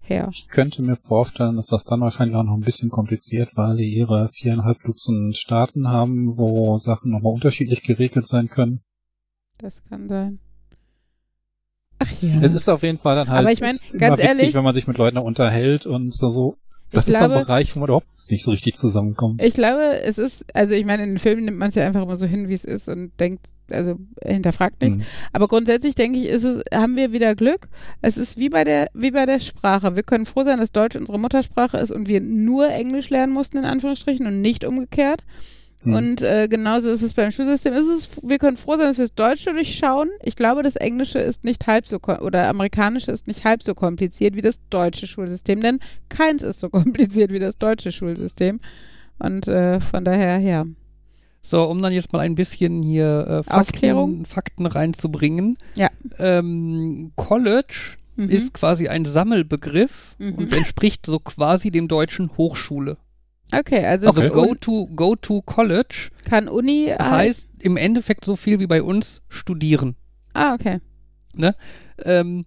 her. Ich könnte mir vorstellen, dass das dann wahrscheinlich auch noch ein bisschen kompliziert, weil die ihre viereinhalb Dutzend Staaten haben, wo Sachen nochmal unterschiedlich geregelt sein können. Das kann sein. Ach ja. Es ist auf jeden Fall dann halt Aber ich mein, ganz witzig, ehrlich- wenn man sich mit Leuten unterhält und so-. Das ist so ein glaube- Bereich, wo man überhaupt nicht so richtig zusammenkommt. Ich glaube, es ist, also ich meine, in den Filmen nimmt man es ja einfach immer so hin, wie es ist und denkt, also hinterfragt nichts. Hm. Aber grundsätzlich denke ich, ist es, haben wir wieder Glück. Es ist wie bei der, wie bei der Sprache. Wir können froh sein, dass Deutsch unsere Muttersprache ist und wir nur Englisch lernen mussten, in Anführungsstrichen, und nicht umgekehrt. Hm. Und äh, genauso ist es beim Schulsystem. Es ist, wir können froh sein, dass wir das Deutsche durchschauen. Ich glaube, das Englische ist nicht halb so oder Amerikanische ist nicht halb so kompliziert wie das deutsche Schulsystem, denn keins ist so kompliziert wie das deutsche Schulsystem. Und äh, von daher, ja. So, um dann jetzt mal ein bisschen hier äh, Fakten, Aufklärung? Fakten reinzubringen. Ja. Ähm, College Mhm. ist quasi ein Sammelbegriff Mhm. und entspricht so quasi dem deutschen Hochschule. Okay, also Also für go to, go to College kann Uni heißt im Endeffekt so viel wie bei uns studieren. Ah, okay. Ähm,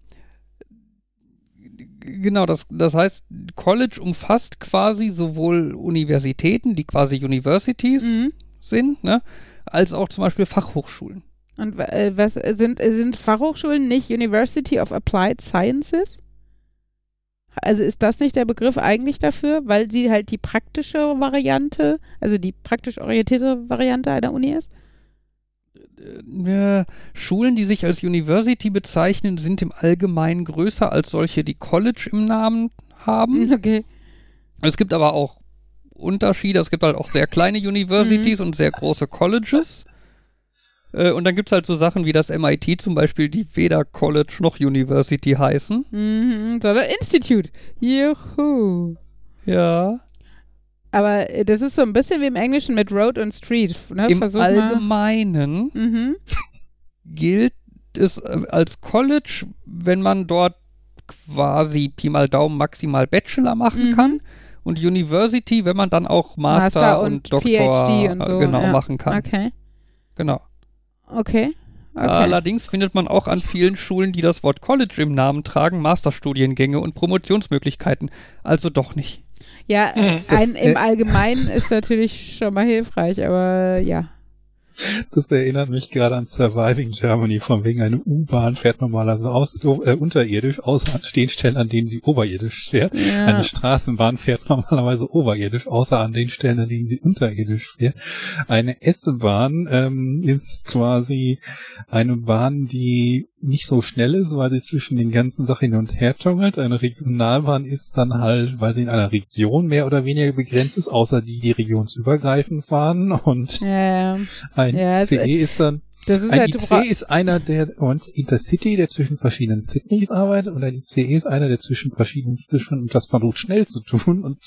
g- genau, das, das heißt, College umfasst quasi sowohl Universitäten, die quasi Universities Mhm. sind, ne, als auch zum Beispiel Fachhochschulen. Und äh, was sind, sind Fachhochschulen nicht University of Applied Sciences? Also ist das nicht der Begriff eigentlich dafür, weil sie halt die praktische Variante, also die praktisch orientierte Variante einer Uni ist? Äh, Schulen, die sich als University bezeichnen, sind im Allgemeinen größer als solche, die College im Namen haben. Okay. Es gibt aber auch Unterschiede. Es gibt halt auch sehr kleine Universities und sehr große Colleges. Äh, Und dann gibt es halt so Sachen wie das MIT zum Beispiel, die weder College noch University heißen. Mhm, sondern Institute. Juhu. Ja. Aber äh, das ist so ein bisschen wie im Englischen mit Road und Street. Ne? Im Versuch. Allgemeinen Mhm. gilt es äh, als College, wenn man dort quasi Pi mal Daumen maximal Bachelor machen Mhm. kann. Und University, wenn man dann auch Master, Master und, und Doktor PhD und so, genau ja. machen kann. Okay. Genau. Okay. okay. Allerdings findet man auch an vielen Schulen, die das Wort College im Namen tragen, Masterstudiengänge und Promotionsmöglichkeiten. Also doch nicht. Ja, Mhm. ein, im äh, Allgemeinen ist natürlich schon mal hilfreich, aber ja. Das erinnert mich gerade an Surviving Germany, von wegen eine U-Bahn fährt normalerweise aus, äh, unterirdisch, außer an den Stellen, an denen sie oberirdisch fährt. ja. Eine Straßenbahn fährt normalerweise oberirdisch, außer an den Stellen, an denen sie unterirdisch fährt. Eine S-Bahn ähm, ist quasi eine Bahn, die nicht so schnell ist, weil sie zwischen den ganzen Sachen hin und her tongelt. Eine Regionalbahn ist dann halt, weil sie in einer Region mehr oder weniger begrenzt ist, außer die, die regionsübergreifend fahren. Und ja, ja. ein Ja, CE ist dann das ist ein halt, IC ist einer, der und Intercity, der zwischen verschiedenen Sydneys arbeitet, und ein ICE ist einer, der zwischen verschiedenen zwischen und das versucht schnell zu tun. Und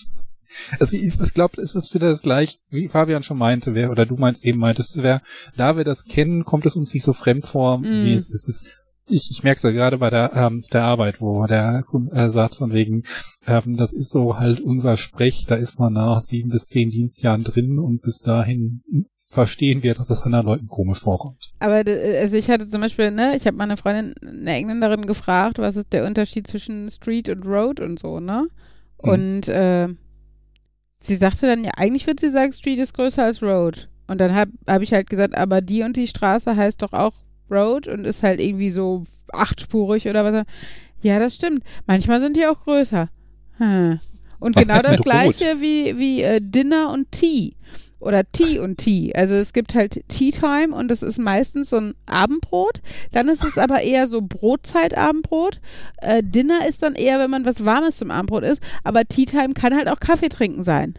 es ist, ich glaube, es ist wieder das gleich, wie Fabian schon meinte, wer oder du meinst eben meintest, wer da wir das kennen, kommt es uns nicht so fremd vor, Mm. wie es ist. Ich, ich merke es ja gerade bei der, ähm, der Arbeit, wo der äh, sagt von wegen, ähm, das ist so halt unser Sprech, da ist man nach sieben bis zehn Dienstjahren drin und bis dahin verstehen wir, dass es anderen Leuten komisch vorkommt. Aber d- also ich hatte zum Beispiel, ne, ich habe meine Freundin, eine Engländerin, gefragt, was ist der Unterschied zwischen Street und Road und so, ne? Mhm. Und äh, sie sagte dann, ja, eigentlich würde sie sagen, Street ist größer als Road. Und dann habe hab ich halt gesagt, aber die und die Straße heißt doch auch Road und ist halt irgendwie so achtspurig oder was. Ja, das stimmt. Manchmal sind die auch größer. Hm. Und Was genau das mit Rot? gleiche wie, wie äh, Dinner und Tea. Oder Tea und Tea. Also es gibt halt Tea Time und das ist meistens so ein Abendbrot. Dann ist es aber eher so Brotzeit-Abendbrot. Äh, Dinner ist dann eher, wenn man was Warmes zum Abendbrot isst. Aber Tea Time kann halt auch Kaffee trinken sein.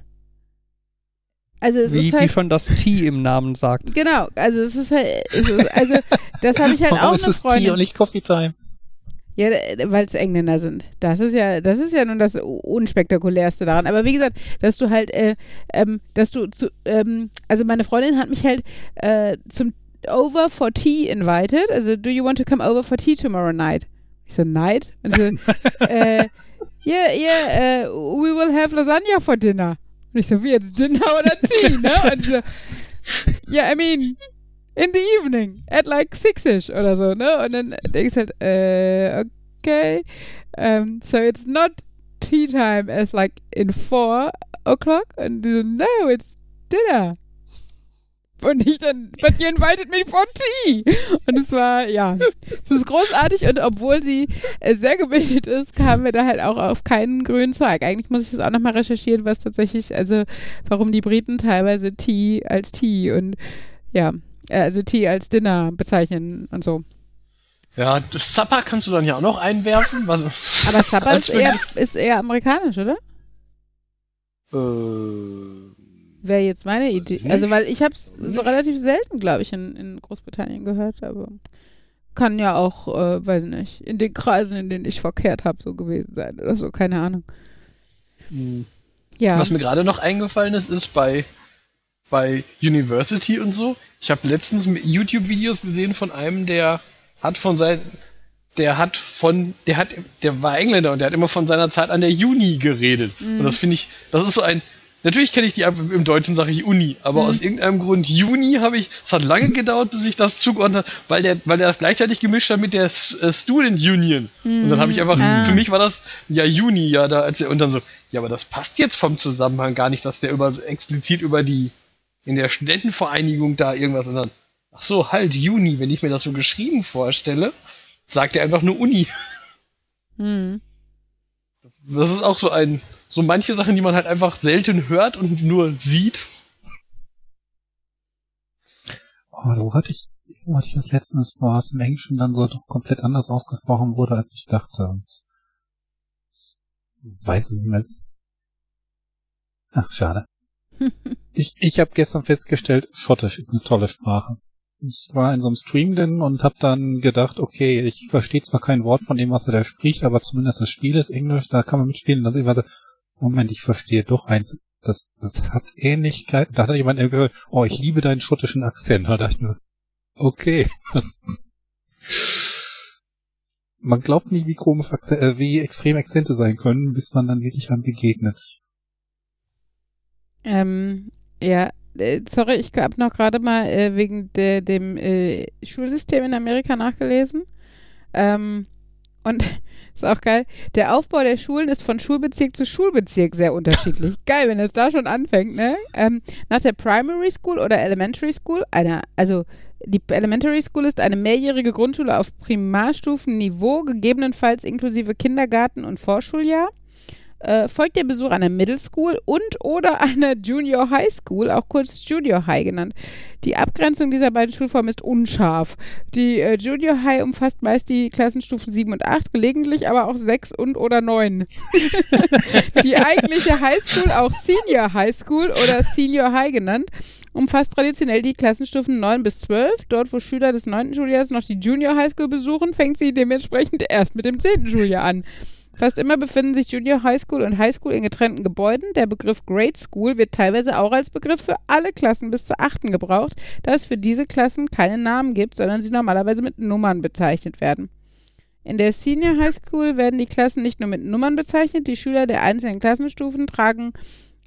Also es Wie, ist wie halt, schon das T im Namen sagt. genau, also es ist halt, es ist, also das habe ich halt Warum auch ist eine es Tea Freundin. und nicht Coffee Time? Ja, weil es Engländer sind. Das ist ja, das ist ja nun das unspektakulärste daran. Aber wie gesagt, dass du halt, äh, ähm, dass du zu, ähm, also meine Freundin hat mich halt äh, zum Over for Tea invited. Also, do you want to come over for tea tomorrow night? Ich so, night? Und sie so, äh, yeah, yeah, uh, we will have lasagna for dinner. Und ich so, wie jetzt Dinner oder Tea, ne? Und so, yeah, I mean, in the evening, at like six-ish oder so, ne? Und dann denke ich halt, äh, okay. Um, so it's not tea time as like in four o'clock. Und die so, no, it's dinner. Und ich dann, but you invited me for tea. Und es war, ja, es ist großartig. Und obwohl sie äh, sehr gebildet ist, kamen wir da halt auch auf keinen grünen Zweig. Eigentlich muss ich das auch nochmal recherchieren, was tatsächlich, also warum die Briten teilweise Tea als Tea und ja, äh, also Tea als Dinner bezeichnen und so. Ja, das Supper kannst du dann ja auch noch einwerfen. Was, Aber Supper ist eher, ist eher amerikanisch, oder? äh, Wäre jetzt meine Idee. Also, weil ich habe es so relativ selten, glaube ich, in, in Großbritannien gehört, aber kann ja auch, äh, weiß nicht, in den Kreisen, in denen ich verkehrt habe, so gewesen sein oder so, keine Ahnung. Ja. Was mir gerade noch eingefallen ist, ist bei, bei University und so. Ich habe letztens YouTube-Videos gesehen von einem, der hat von sein, der hat von, der hat, der war Engländer und der hat immer von seiner Zeit an der Uni geredet. Und das finde ich, das ist so ein, natürlich kenne ich die einfach, im Deutschen sage ich Uni, aber Mhm. aus irgendeinem Grund Juni habe ich, es hat lange gedauert, bis ich das zugeordnet habe, weil der, weil der das gleichzeitig gemischt hat mit der S- äh, Student Union. Und dann habe ich einfach, Ah. für mich war das, ja, Juni, ja, da, als er, und dann so, ja, aber das passt jetzt vom Zusammenhang gar nicht, dass der über, explizit über die, in der Studentenvereinigung da irgendwas, und dann, ach so, halt, Juni, wenn ich mir das so geschrieben vorstelle, sagt er einfach nur Uni. Hm. Das ist auch so ein, so manche Sachen, die man halt einfach selten hört und nur sieht. Oh, wo hatte ich, wo hatte ich das letztens, wo es im Englischen dann so doch komplett anders ausgesprochen wurde, als ich dachte. Weiß es nicht mehr. es ist- Ach, schade. Ich, ich habe gestern festgestellt, Schottisch ist eine tolle Sprache. Ich war in so einem Stream drin und habe dann gedacht, okay, ich verstehe zwar kein Wort von dem, was er da spricht, aber zumindest das Spiel ist Englisch, da kann man mitspielen. Dann ich war so, Moment, ich verstehe doch eins. Das, das hat Ähnlichkeit. Da hat jemand gehört, oh, ich liebe deinen schottischen Akzent. Da dachte ich nur, okay. Man glaubt nicht, wie komisch, Akze- äh, wie extrem Akzente sein können, bis man dann wirklich einem begegnet. Ähm, ja, äh, sorry, ich habe noch gerade mal äh, wegen de, dem äh, Schulsystem in Amerika nachgelesen. Ähm, und ist auch geil. Der Aufbau der Schulen ist von Schulbezirk zu Schulbezirk sehr unterschiedlich. geil, wenn es da schon anfängt, ne? Ähm, nach der Primary School oder Elementary School, einer, also die Elementary School ist eine mehrjährige Grundschule auf Primarstufenniveau, gegebenenfalls inklusive Kindergarten und Vorschuljahr äh, folgt der Besuch einer Middle School und oder einer Junior High School, auch kurz Junior High genannt. Die Abgrenzung dieser beiden Schulformen ist unscharf. Die äh, Junior High umfasst meist die Klassenstufen 7 und 8, gelegentlich aber auch 6 und oder 9. die eigentliche High School, auch Senior High School oder Senior High genannt, umfasst traditionell die Klassenstufen 9 bis 12. Dort, wo Schüler des 9. Schuljahres noch die Junior High School besuchen, fängt sie dementsprechend erst mit dem 10. Schuljahr an. Fast immer befinden sich Junior High School und High School in getrennten Gebäuden. Der Begriff Grade School wird teilweise auch als Begriff für alle Klassen bis zur 8. gebraucht, da es für diese Klassen keine Namen gibt, sondern sie normalerweise mit Nummern bezeichnet werden. In der Senior High School werden die Klassen nicht nur mit Nummern bezeichnet, die Schüler der einzelnen Klassenstufen tragen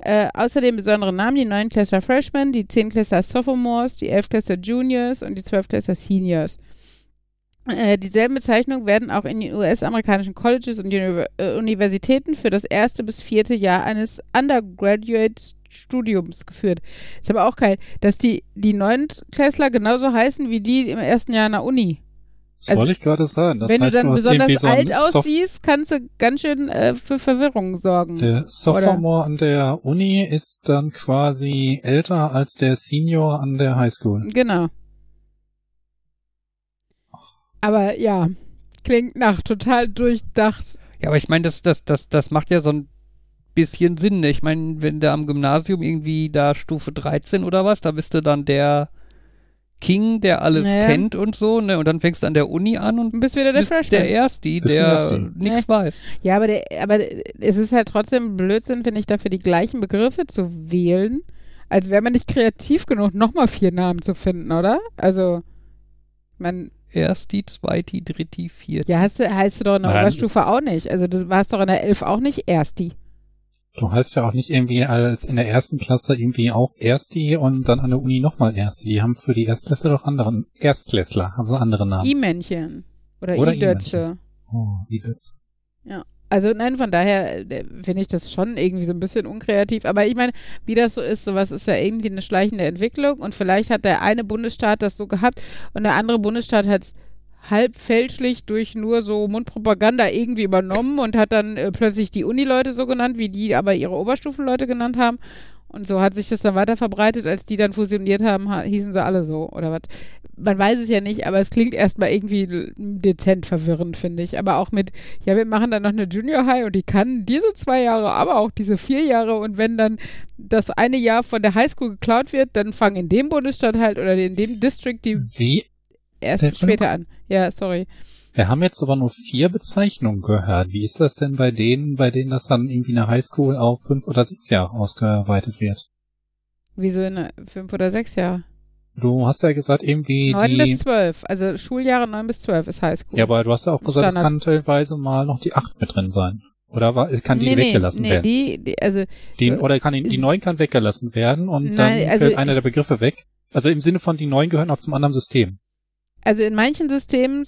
Äh, außerdem besondere Namen, die 9 Klässler Freshmen, die 10 Klässler Sophomores, die 11 Klässler Juniors und die 12 Klässler Seniors. Äh, dieselben Bezeichnungen werden auch in den US-amerikanischen Colleges und Uni äh, Universitäten für das erste bis vierte Jahr eines Undergraduate-Studiums geführt. Ist aber auch geil, dass die, die Neunklässler genauso heißen wie die im ersten Jahr an der Uni. Das wollte ich gerade sagen. Das Wenn heißt, du dann besonders so alt aussiehst, kannst du ganz schön äh, für Verwirrung sorgen. Der Sophomore an der Uni ist dann quasi älter als der Senior an der Highschool. Genau. Aber ja, klingt nach total durchdacht. Ja, aber ich meine, das, das, das, das macht ja so ein bisschen Sinn. Ne? Ich meine, wenn du am Gymnasium irgendwie da Stufe 13 oder was, da bist du dann der King, der alles Naja. kennt und so, ne? Und dann fängst du an der Uni an und bist wieder der bist Freshman. der ein der Ersti. nichts Nee. weiß. Ja, aber, der, aber es ist halt trotzdem Blödsinn, finde ich, dafür die gleichen Begriffe zu wählen, als wäre man nicht kreativ genug, nochmal vier Namen zu finden, oder? Also, man, Ersti, Zweiti, Dritti, Vierti. ja, heißt du, heißt du doch in der Nein, Oberstufe auch nicht. Also, du warst doch in der Elf auch nicht Ersti. Du heißt ja auch nicht irgendwie als in der ersten Klasse irgendwie auch Ersti und dann an der Uni nochmal Ersti. Die haben für die Erstklässler doch anderen, Erstklässler haben sie andere Namen. I-Männchen. Oder, Oder I-Dötze. Oh, wie das? Also nein, von daher äh, finde ich das schon irgendwie so ein bisschen unkreativ. Aber ich meine, wie das so ist, sowas ist ja irgendwie eine schleichende Entwicklung und vielleicht hat der eine Bundesstaat das so gehabt und der andere Bundesstaat hat es halb fälschlich durch nur so Mundpropaganda irgendwie übernommen und hat dann äh, plötzlich die Unileute so genannt, wie die aber ihre Oberstufenleute genannt haben. Und so hat sich das dann weiter verbreitet, als die dann fusioniert haben, ha hießen sie alle so oder was. Man weiß es ja nicht, aber es klingt erstmal irgendwie dezent verwirrend, finde ich. Aber auch mit, ja, wir machen dann noch eine Junior High und die kann diese zwei Jahre, aber auch diese vier Jahre. Und wenn dann das eine Jahr von der Highschool geklaut wird, dann fangen in dem Bundesstaat halt oder in dem District die Wie? erst Der- später an. Ja, sorry. Wir haben jetzt aber nur vier Bezeichnungen gehört. Wie ist das denn bei denen, bei denen das dann irgendwie eine Highschool auf fünf oder sechs Jahre ausgeweitet wird? Wieso in fünf oder sechs Jahre? Du hast ja gesagt, irgendwie Neun die. bis zwölf. Also Schuljahre neun bis zwölf ist Highschool. ja, aber du hast ja auch gesagt, es Standard. kann teilweise mal noch die acht mit drin sein. Oder war, kann die nee, weggelassen nee, werden? nee, die, die, also Die, Äh, oder kann die, die ist- neun kann weggelassen werden und Nein, dann also- fällt einer der Begriffe weg. Also im Sinne von die neun gehören auch zum anderen System. Also in manchen Systemen,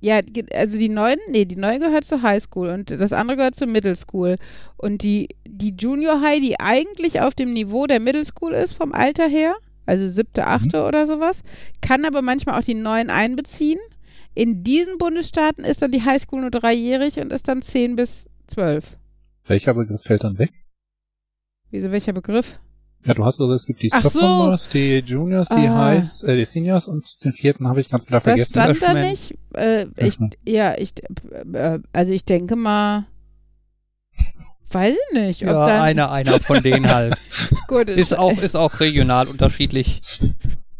ja, also die neuen, nee, die neue gehört zur Highschool und das andere gehört zur Middle School. Und die, die Junior High, die eigentlich auf dem Niveau der Middle School ist, vom Alter her, also siebte, achte oder sowas, kann aber manchmal auch die neuen einbeziehen. In diesen Bundesstaaten ist dann die Highschool nur dreijährig und ist dann zehn bis zwölf. Welcher Begriff fällt dann weg? Wieso, welcher Begriff? Ja, du hast also, es gibt die Ach so. Sophomores, die Juniors, die Ah. Highs, äh, die Seniors und den vierten habe ich ganz wieder Das vergessen. stand da nicht. Äh, ich, ja, ich, äh, also ich denke mal, weiß ich nicht. Ob Ja, dann, einer, einer von denen halt. Gut, Ist auch, ist auch regional unterschiedlich.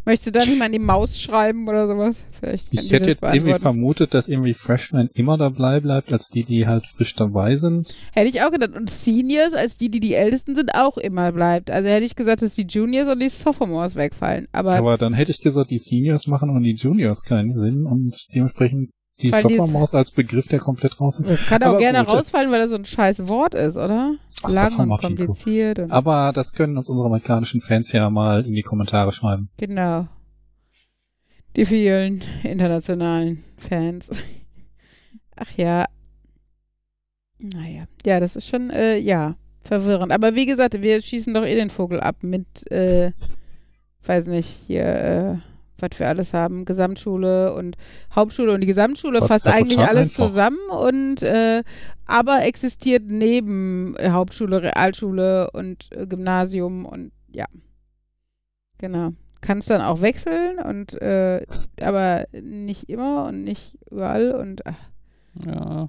Möchtest du da nicht mal an die Maus schreiben oder sowas? Vielleicht Ich hätte jetzt irgendwie vermutet, dass irgendwie Freshmen immer dabei bleibt, als die, die halt frisch dabei sind. Hätte ich auch gedacht. Und Seniors, als die, die die Ältesten sind, auch immer bleibt. Also hätte ich gesagt, dass die Juniors und die Sophomores wegfallen. Aber, Aber dann hätte ich gesagt, die Seniors machen und die Juniors keinen Sinn und dementsprechend die Weil Sophomores als Begriff, der komplett raus ist. kann auch gerne gut. rausfallen, weil das so ein scheiß Wort ist, oder? Ach, Lang und kompliziert. Und, Aber das können uns unsere amerikanischen Fans ja mal in die Kommentare schreiben. genau. Die vielen internationalen Fans. Ach ja. Naja. Ja, das ist schon, äh, ja, verwirrend. Aber wie gesagt, wir schießen doch eh den Vogel ab mit, äh, weiß nicht, hier, äh, was wir alles haben. Gesamtschule und Hauptschule und die Gesamtschule Das fasst eigentlich alles einfach. zusammen und, äh, aber existiert neben Hauptschule, Realschule und äh, Gymnasium und ja. Genau. Kannst dann auch wechseln und, äh, aber nicht immer und nicht überall und, ach, Ja.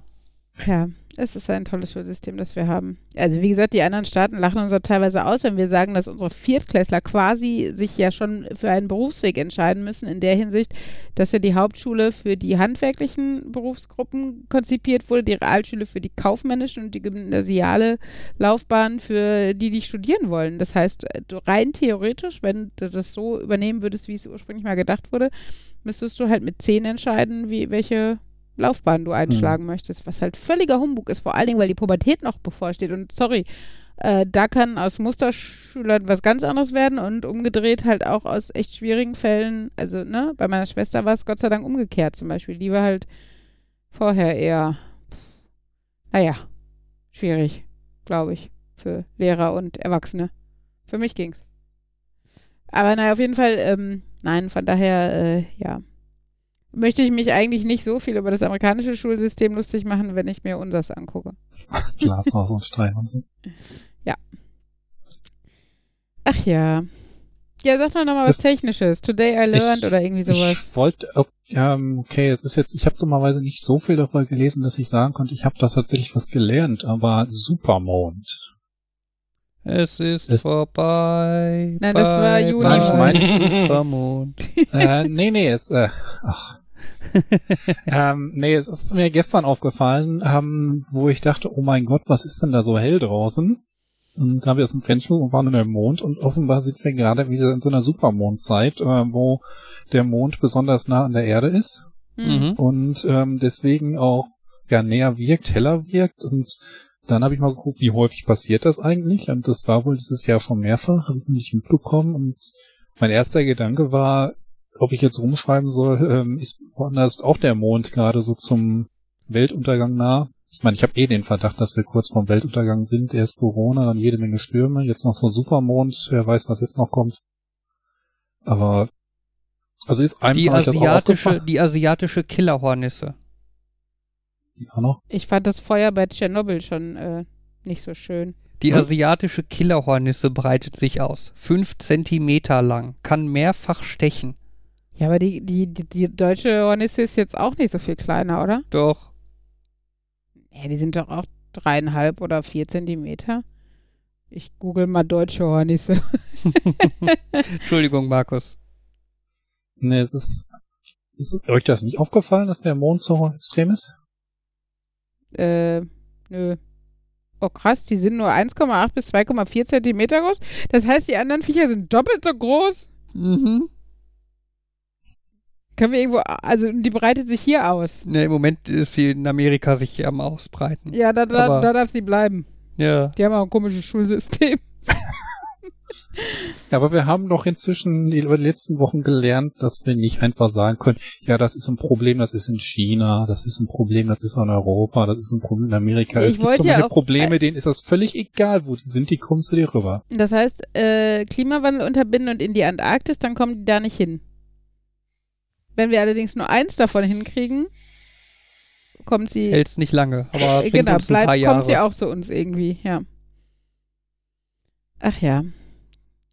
Ja, es ist ein tolles Schulsystem, das wir haben. Also wie gesagt, die anderen Staaten lachen uns da teilweise aus, wenn wir sagen, dass unsere Viertklässler quasi sich ja schon für einen Berufsweg entscheiden müssen, in der Hinsicht, dass ja die Hauptschule für die handwerklichen Berufsgruppen konzipiert wurde, die Realschule für die kaufmännischen und die gymnasiale Laufbahn für die, die studieren wollen. Das heißt, rein theoretisch, wenn du das so übernehmen würdest, wie es ursprünglich mal gedacht wurde, müsstest du halt mit zehn entscheiden, wie welche Laufbahn du einschlagen möchtest, was halt völliger Humbug ist, vor allen Dingen, weil die Pubertät noch bevorsteht. Und sorry, Äh, da kann aus Musterschülern was ganz anderes werden und umgedreht halt auch aus echt schwierigen Fällen. Also, ne, bei meiner Schwester war es Gott sei Dank umgekehrt zum Beispiel. Die war halt vorher eher, naja, schwierig, glaube ich, für Lehrer und Erwachsene. Für mich ging's. Aber naja, auf jeden Fall, ähm, nein, von daher, äh, ja. Möchte ich mich eigentlich nicht so viel über das amerikanische Schulsystem lustig machen, wenn ich mir unseres angucke. Glashaus und Steinhausen. Ach ja. Ja, sag doch nochmal was Technisches. Today I learned Ich- oder irgendwie sowas. Ich wollte, ähm, okay, es ist jetzt, ich habe dummerweise nicht so viel darüber gelesen, dass ich sagen konnte, ich habe da tatsächlich was gelernt, aber Supermond. Es ist Es- vorbei. Nein, das war bye, Juni. bye, Ich meine- Supermond. äh, nee, nee, es, äh, ach. ähm, nee, es ist mir gestern aufgefallen, ähm, wo ich dachte, oh mein Gott, was ist denn da so hell draußen? Und da habe ich aus dem Fenster und waren in der Mond und offenbar sind wir gerade wieder in so einer Supermondzeit, äh, wo der Mond besonders nah an der Erde ist Hm. Mhm. und ähm, deswegen auch ja näher wirkt, heller wirkt und dann habe ich mal geguckt, wie häufig passiert das eigentlich und das war wohl dieses Jahr schon mehrfach, habe ich nicht mitbekommen und mein erster Gedanke war, ob ich jetzt rumschreiben soll, ähm, ist woanders auch der Mond gerade so zum Weltuntergang nah. Ich meine, ich habe eh den Verdacht, dass wir kurz vorm Weltuntergang sind. Erst Corona, dann jede Menge Stürme, jetzt noch so ein Supermond, wer weiß, was jetzt noch kommt. Aber also ist einem Die asiatische, die asiatische Killerhornisse. Die auch noch? Ich fand das Feuer bei Tschernobyl schon äh, nicht so schön. Die Hm? asiatische Killerhornisse breitet sich aus. Fünf Zentimeter lang, kann mehrfach stechen. Ja, aber die, die, die, die deutsche Hornisse ist jetzt auch nicht so viel kleiner, oder? Doch. Ja, die sind doch auch dreieinhalb oder vier Zentimeter. Ich google mal deutsche Hornisse. Entschuldigung, Markus. Ne, es ist, ist euch das nicht aufgefallen, dass der Mond so extrem ist? äh, nö. Oh krass, die sind nur 1,8 bis 2,4 Zentimeter groß. Das heißt, die anderen Viecher sind doppelt so groß. Mhm. Können wir irgendwo, also die breitet sich hier aus. Ne, im Moment ist sie in Amerika sich am Ausbreiten. Ja, da, da, da darf sie bleiben. Ja. Die haben auch ein komisches Schulsystem. Ja, aber wir haben doch inzwischen über die letzten Wochen gelernt, dass wir nicht einfach sagen können, ja, das ist ein Problem, das ist in China, das ist ein Problem, das ist in Europa, das ist ein Problem in Amerika. Ich es gibt wollte so ja manche auch- Probleme, denen ist das völlig egal, wo die sind, die kommst du dir rüber. Das heißt, äh, Klimawandel unterbinden und in die Antarktis, dann kommen die da nicht hin. Wenn wir allerdings nur eins davon hinkriegen, kommt sie, Hält's nicht lange, aber äh, genau, uns ein paar bleibt, Jahre. kommt sie auch zu uns irgendwie, ja. Ach ja.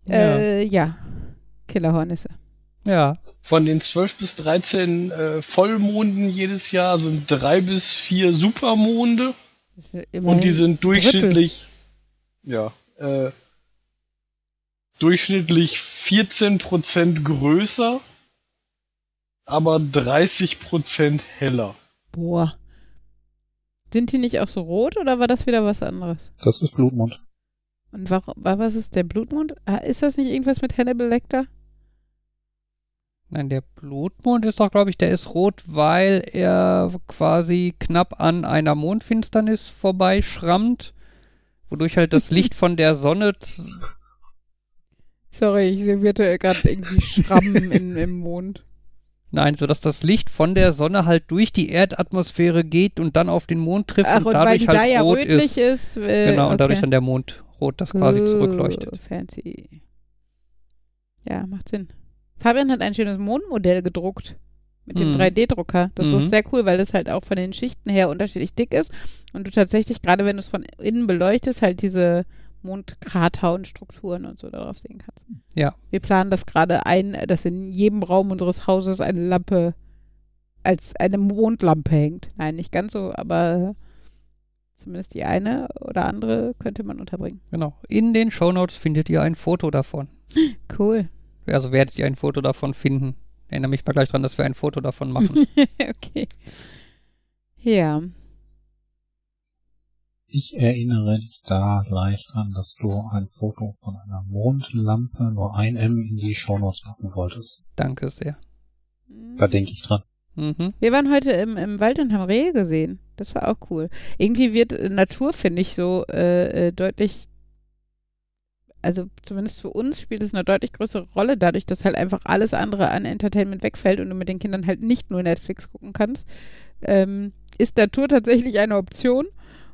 Ja. Äh, ja. Killerhornisse. ja. Von den 12 bis 13 äh, Vollmonden jedes Jahr sind drei bis vier Supermonde ja und die sind ein Drittel. durchschnittlich, ja, äh, durchschnittlich 14% größer, aber 30% heller. Boah. Sind die nicht auch so rot oder war das wieder was anderes? Das ist Blutmond. Und warum, wa- was ist der Blutmond? Ah, Ist das nicht irgendwas mit Hannibal Lecter? Nein, der Blutmond ist doch, glaube ich, der ist rot, weil er quasi knapp an einer Mondfinsternis vorbeischrammt, wodurch halt das Licht von der Sonne z- Sorry, ich servierte gerade irgendwie Schrammen in, im Mond. Nein, so dass das Licht von der Sonne halt durch die Erdatmosphäre geht und dann auf den Mond trifft Ach, und und weil dadurch die halt da ja rot rötlich ist. ist. äh, Genau, und dadurch dann der Mond rot das quasi Oh, zurückleuchtet. Fancy. Ja, macht Sinn. Fabian hat ein schönes Mondmodell gedruckt. Mit dem Mhm. 3D-Drucker. Das Mhm. ist sehr cool, weil das halt auch von den Schichten her unterschiedlich dick ist. Und du tatsächlich, gerade wenn du es von innen beleuchtest, halt diese Mondkrater und Strukturen und so darauf sehen kannst. Ja. Wir planen das gerade ein, dass in jedem Raum unseres Hauses eine Lampe als eine Mondlampe hängt. Nein, nicht ganz so, aber zumindest die eine oder andere könnte man unterbringen. Genau. In den Shownotes findet ihr ein Foto davon. Cool. Also werdet ihr ein Foto davon finden. Erinnere mich mal gleich dran, dass wir ein Foto davon machen. okay. Ja. Ich erinnere dich da gleich dran, dass du ein Foto von einer Mondlampe, nur ein M, in die Shownotes machen wolltest. Danke sehr. Da denke ich dran. Mhm. Wir waren heute im, im Wald und haben Rehe gesehen. Das war auch cool. Irgendwie wird äh, Natur, finde ich, so äh, äh, deutlich also zumindest für uns spielt es eine deutlich größere Rolle, dadurch, dass halt einfach alles andere an Entertainment wegfällt und du mit den Kindern halt nicht nur Netflix gucken kannst, ähm, ist Tour tatsächlich eine Option.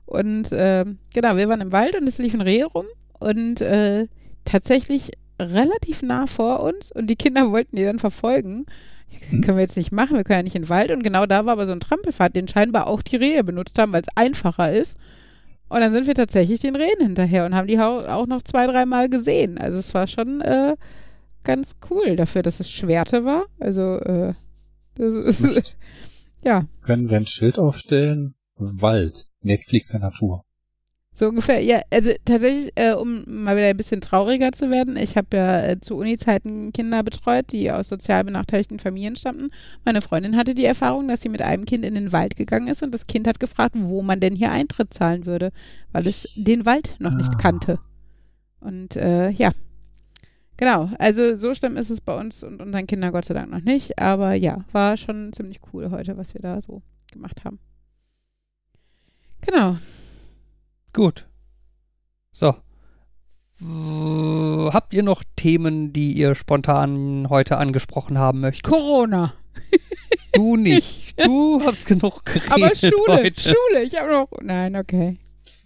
Und äh, genau, wir waren im Wald und es lief ein Reh rum und äh, tatsächlich relativ nah vor uns und die Kinder wollten die dann verfolgen. Das können wir jetzt nicht machen, wir können ja nicht in den Wald. Und genau da war aber so ein Trampelpfad, den scheinbar auch die Rehe benutzt haben, weil es einfacher ist. Und dann sind wir tatsächlich den Rehen hinterher und haben die auch noch zwei, dreimal gesehen. Also es war schon äh, ganz cool dafür, dass es Schwerte war. Also äh, das ist, ja. Können wir ein Schild aufstellen? Wald, Netflix der Natur. So ungefähr, ja, also tatsächlich, äh, um mal wieder ein bisschen trauriger zu werden, ich habe ja äh, zu Uni-Zeiten Kinder betreut, die aus sozial benachteiligten Familien stammten. Meine Freundin hatte die Erfahrung, dass sie mit einem Kind in den Wald gegangen ist und das Kind hat gefragt, wo man denn hier Eintritt zahlen würde, weil es den Wald noch nicht Ah. kannte. Und äh, ja, genau, also so schlimm ist es bei uns und unseren Kindern Gott sei Dank noch nicht, aber ja, war schon ziemlich cool heute, was wir da so gemacht haben. Genau. Gut. So. W- Habt ihr noch Themen, die ihr spontan heute angesprochen haben möchtet? Corona. Du nicht. Du hast genug geredet Aber Schule, heute. Schule, ich habe noch. Nein, okay.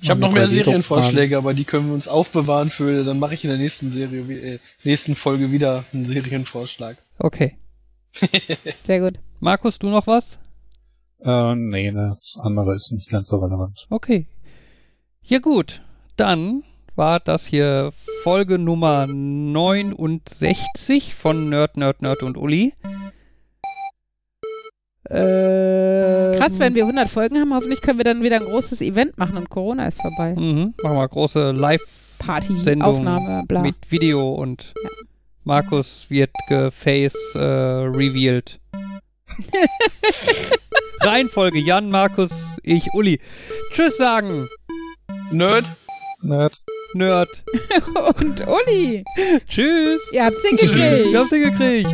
Ich habe noch mehr Serienvorschläge, aber die können wir uns aufbewahren für, dann mache ich in der nächsten Serie, wie- äh, nächsten Folge wieder einen Serienvorschlag. Okay. Sehr gut. Markus, du noch was? Äh, nee, das andere ist nicht ganz so relevant. Okay. Ja gut, dann war das hier Folge Nummer 69 von Nerd, Nerd, Nerd und Uli. Ähm, Krass, wenn wir 100 Folgen haben, hoffentlich können wir dann wieder ein großes Event machen und Corona ist vorbei. Mhm, machen wir große Live Party, Sendung Aufnahme, bla. mit Video und Markus wird geface äh, revealed. Reihenfolge Jan, Markus, ich, Uli. Tschüss sagen, Nerd, Nerd. Nerd. und Uli, Tschüss. ihr habt's Tschüss. hingekriegt. Wir haben's hingekriegt.